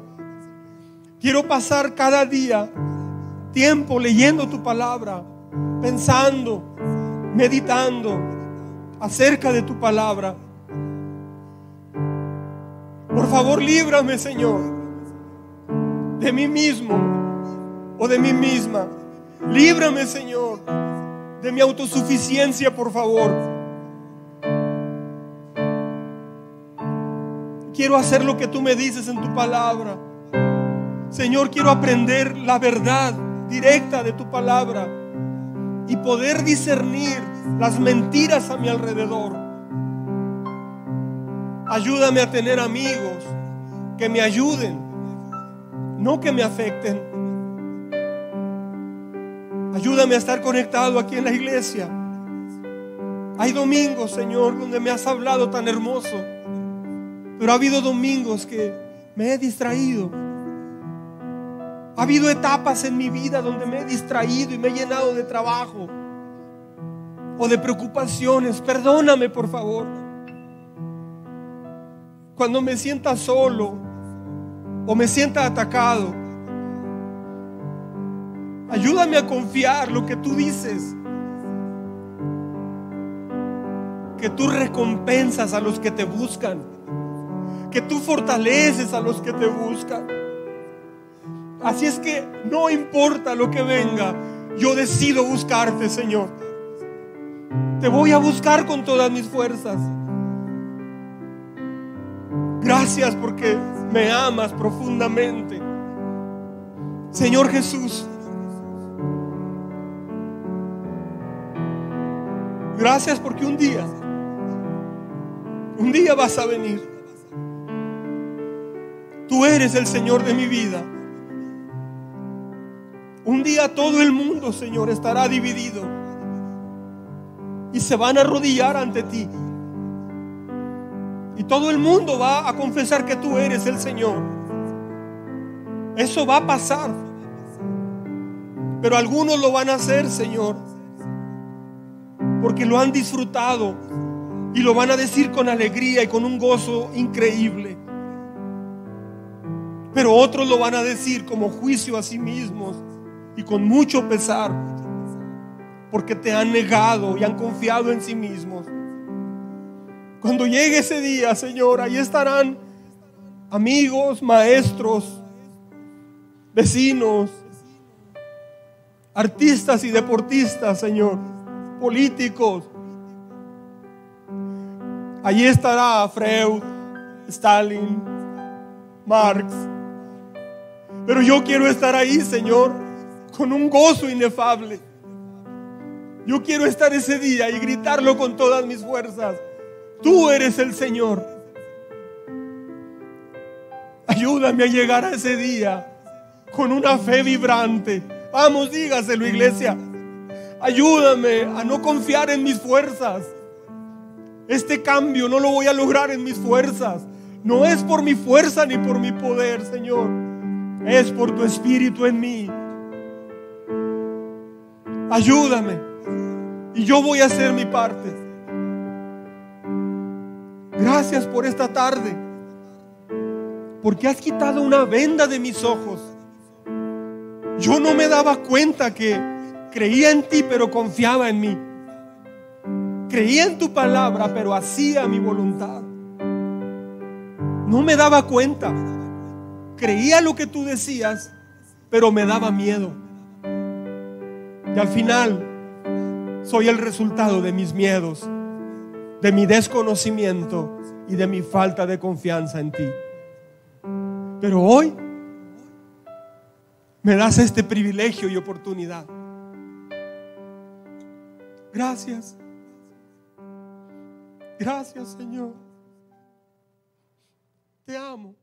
Quiero pasar cada día tiempo leyendo tu palabra, pensando, meditando acerca de tu palabra. Por favor, líbrame, Señor, de mí mismo o de mí misma. Líbrame, Señor, de mi autosuficiencia, por favor. Quiero hacer lo que tú me dices en tu palabra. Señor, quiero aprender la verdad directa de tu palabra y poder discernir las mentiras a mi alrededor. Ayúdame a tener amigos que me ayuden, no que me afecten. Ayúdame a estar conectado aquí en la iglesia. Hay domingos, Señor, donde me has hablado tan hermoso pero ha habido domingos que me he distraído. Ha habido etapas en mi vida donde me he distraído y me he llenado de trabajo o de preocupaciones. Perdóname, por favor. Cuando me sienta solo o me sienta atacado, ayúdame a confiar lo que tú dices. Que tú recompensas a los que te buscan que tú fortaleces a los que te buscan. Así es que no importa lo que venga, yo decido buscarte, Señor. Te voy a buscar con todas mis fuerzas. Gracias porque me amas profundamente. Señor Jesús, gracias porque un día, un día vas a venir. Tú eres el Señor de mi vida. Un día todo el mundo, Señor, estará dividido. Y se van a arrodillar ante ti. Y todo el mundo va a confesar que tú eres el Señor. Eso va a pasar. Pero algunos lo van a hacer, Señor. Porque lo han disfrutado. Y lo van a decir con alegría y con un gozo increíble. Pero otros lo van a decir como juicio a sí mismos y con mucho pesar, porque te han negado y han confiado en sí mismos. Cuando llegue ese día, Señor, ahí estarán amigos, maestros, vecinos, artistas y deportistas, Señor, políticos. Allí estará Freud, Stalin, Marx. Pero yo quiero estar ahí, Señor, con un gozo inefable. Yo quiero estar ese día y gritarlo con todas mis fuerzas. Tú eres el Señor. Ayúdame a llegar a ese día con una fe vibrante. Vamos, dígaselo, iglesia. Ayúdame a no confiar en mis fuerzas. Este cambio no lo voy a lograr en mis fuerzas. No es por mi fuerza ni por mi poder, Señor Es por tu espíritu en mí. Ayúdame. Y yo voy a hacer mi parte. Gracias por esta tarde. Porque has quitado una venda de mis ojos. Yo no me daba cuenta que creía en ti, pero confiaba en mí. Creía en tu palabra, pero hacía mi voluntad. No me daba cuenta. Creía lo que tú decías, pero me daba miedo. Y al final soy el resultado de mis miedos, de mi desconocimiento y de mi falta de confianza en ti. Pero hoy me das este privilegio y oportunidad. Gracias. Gracias, Señor. Te amo.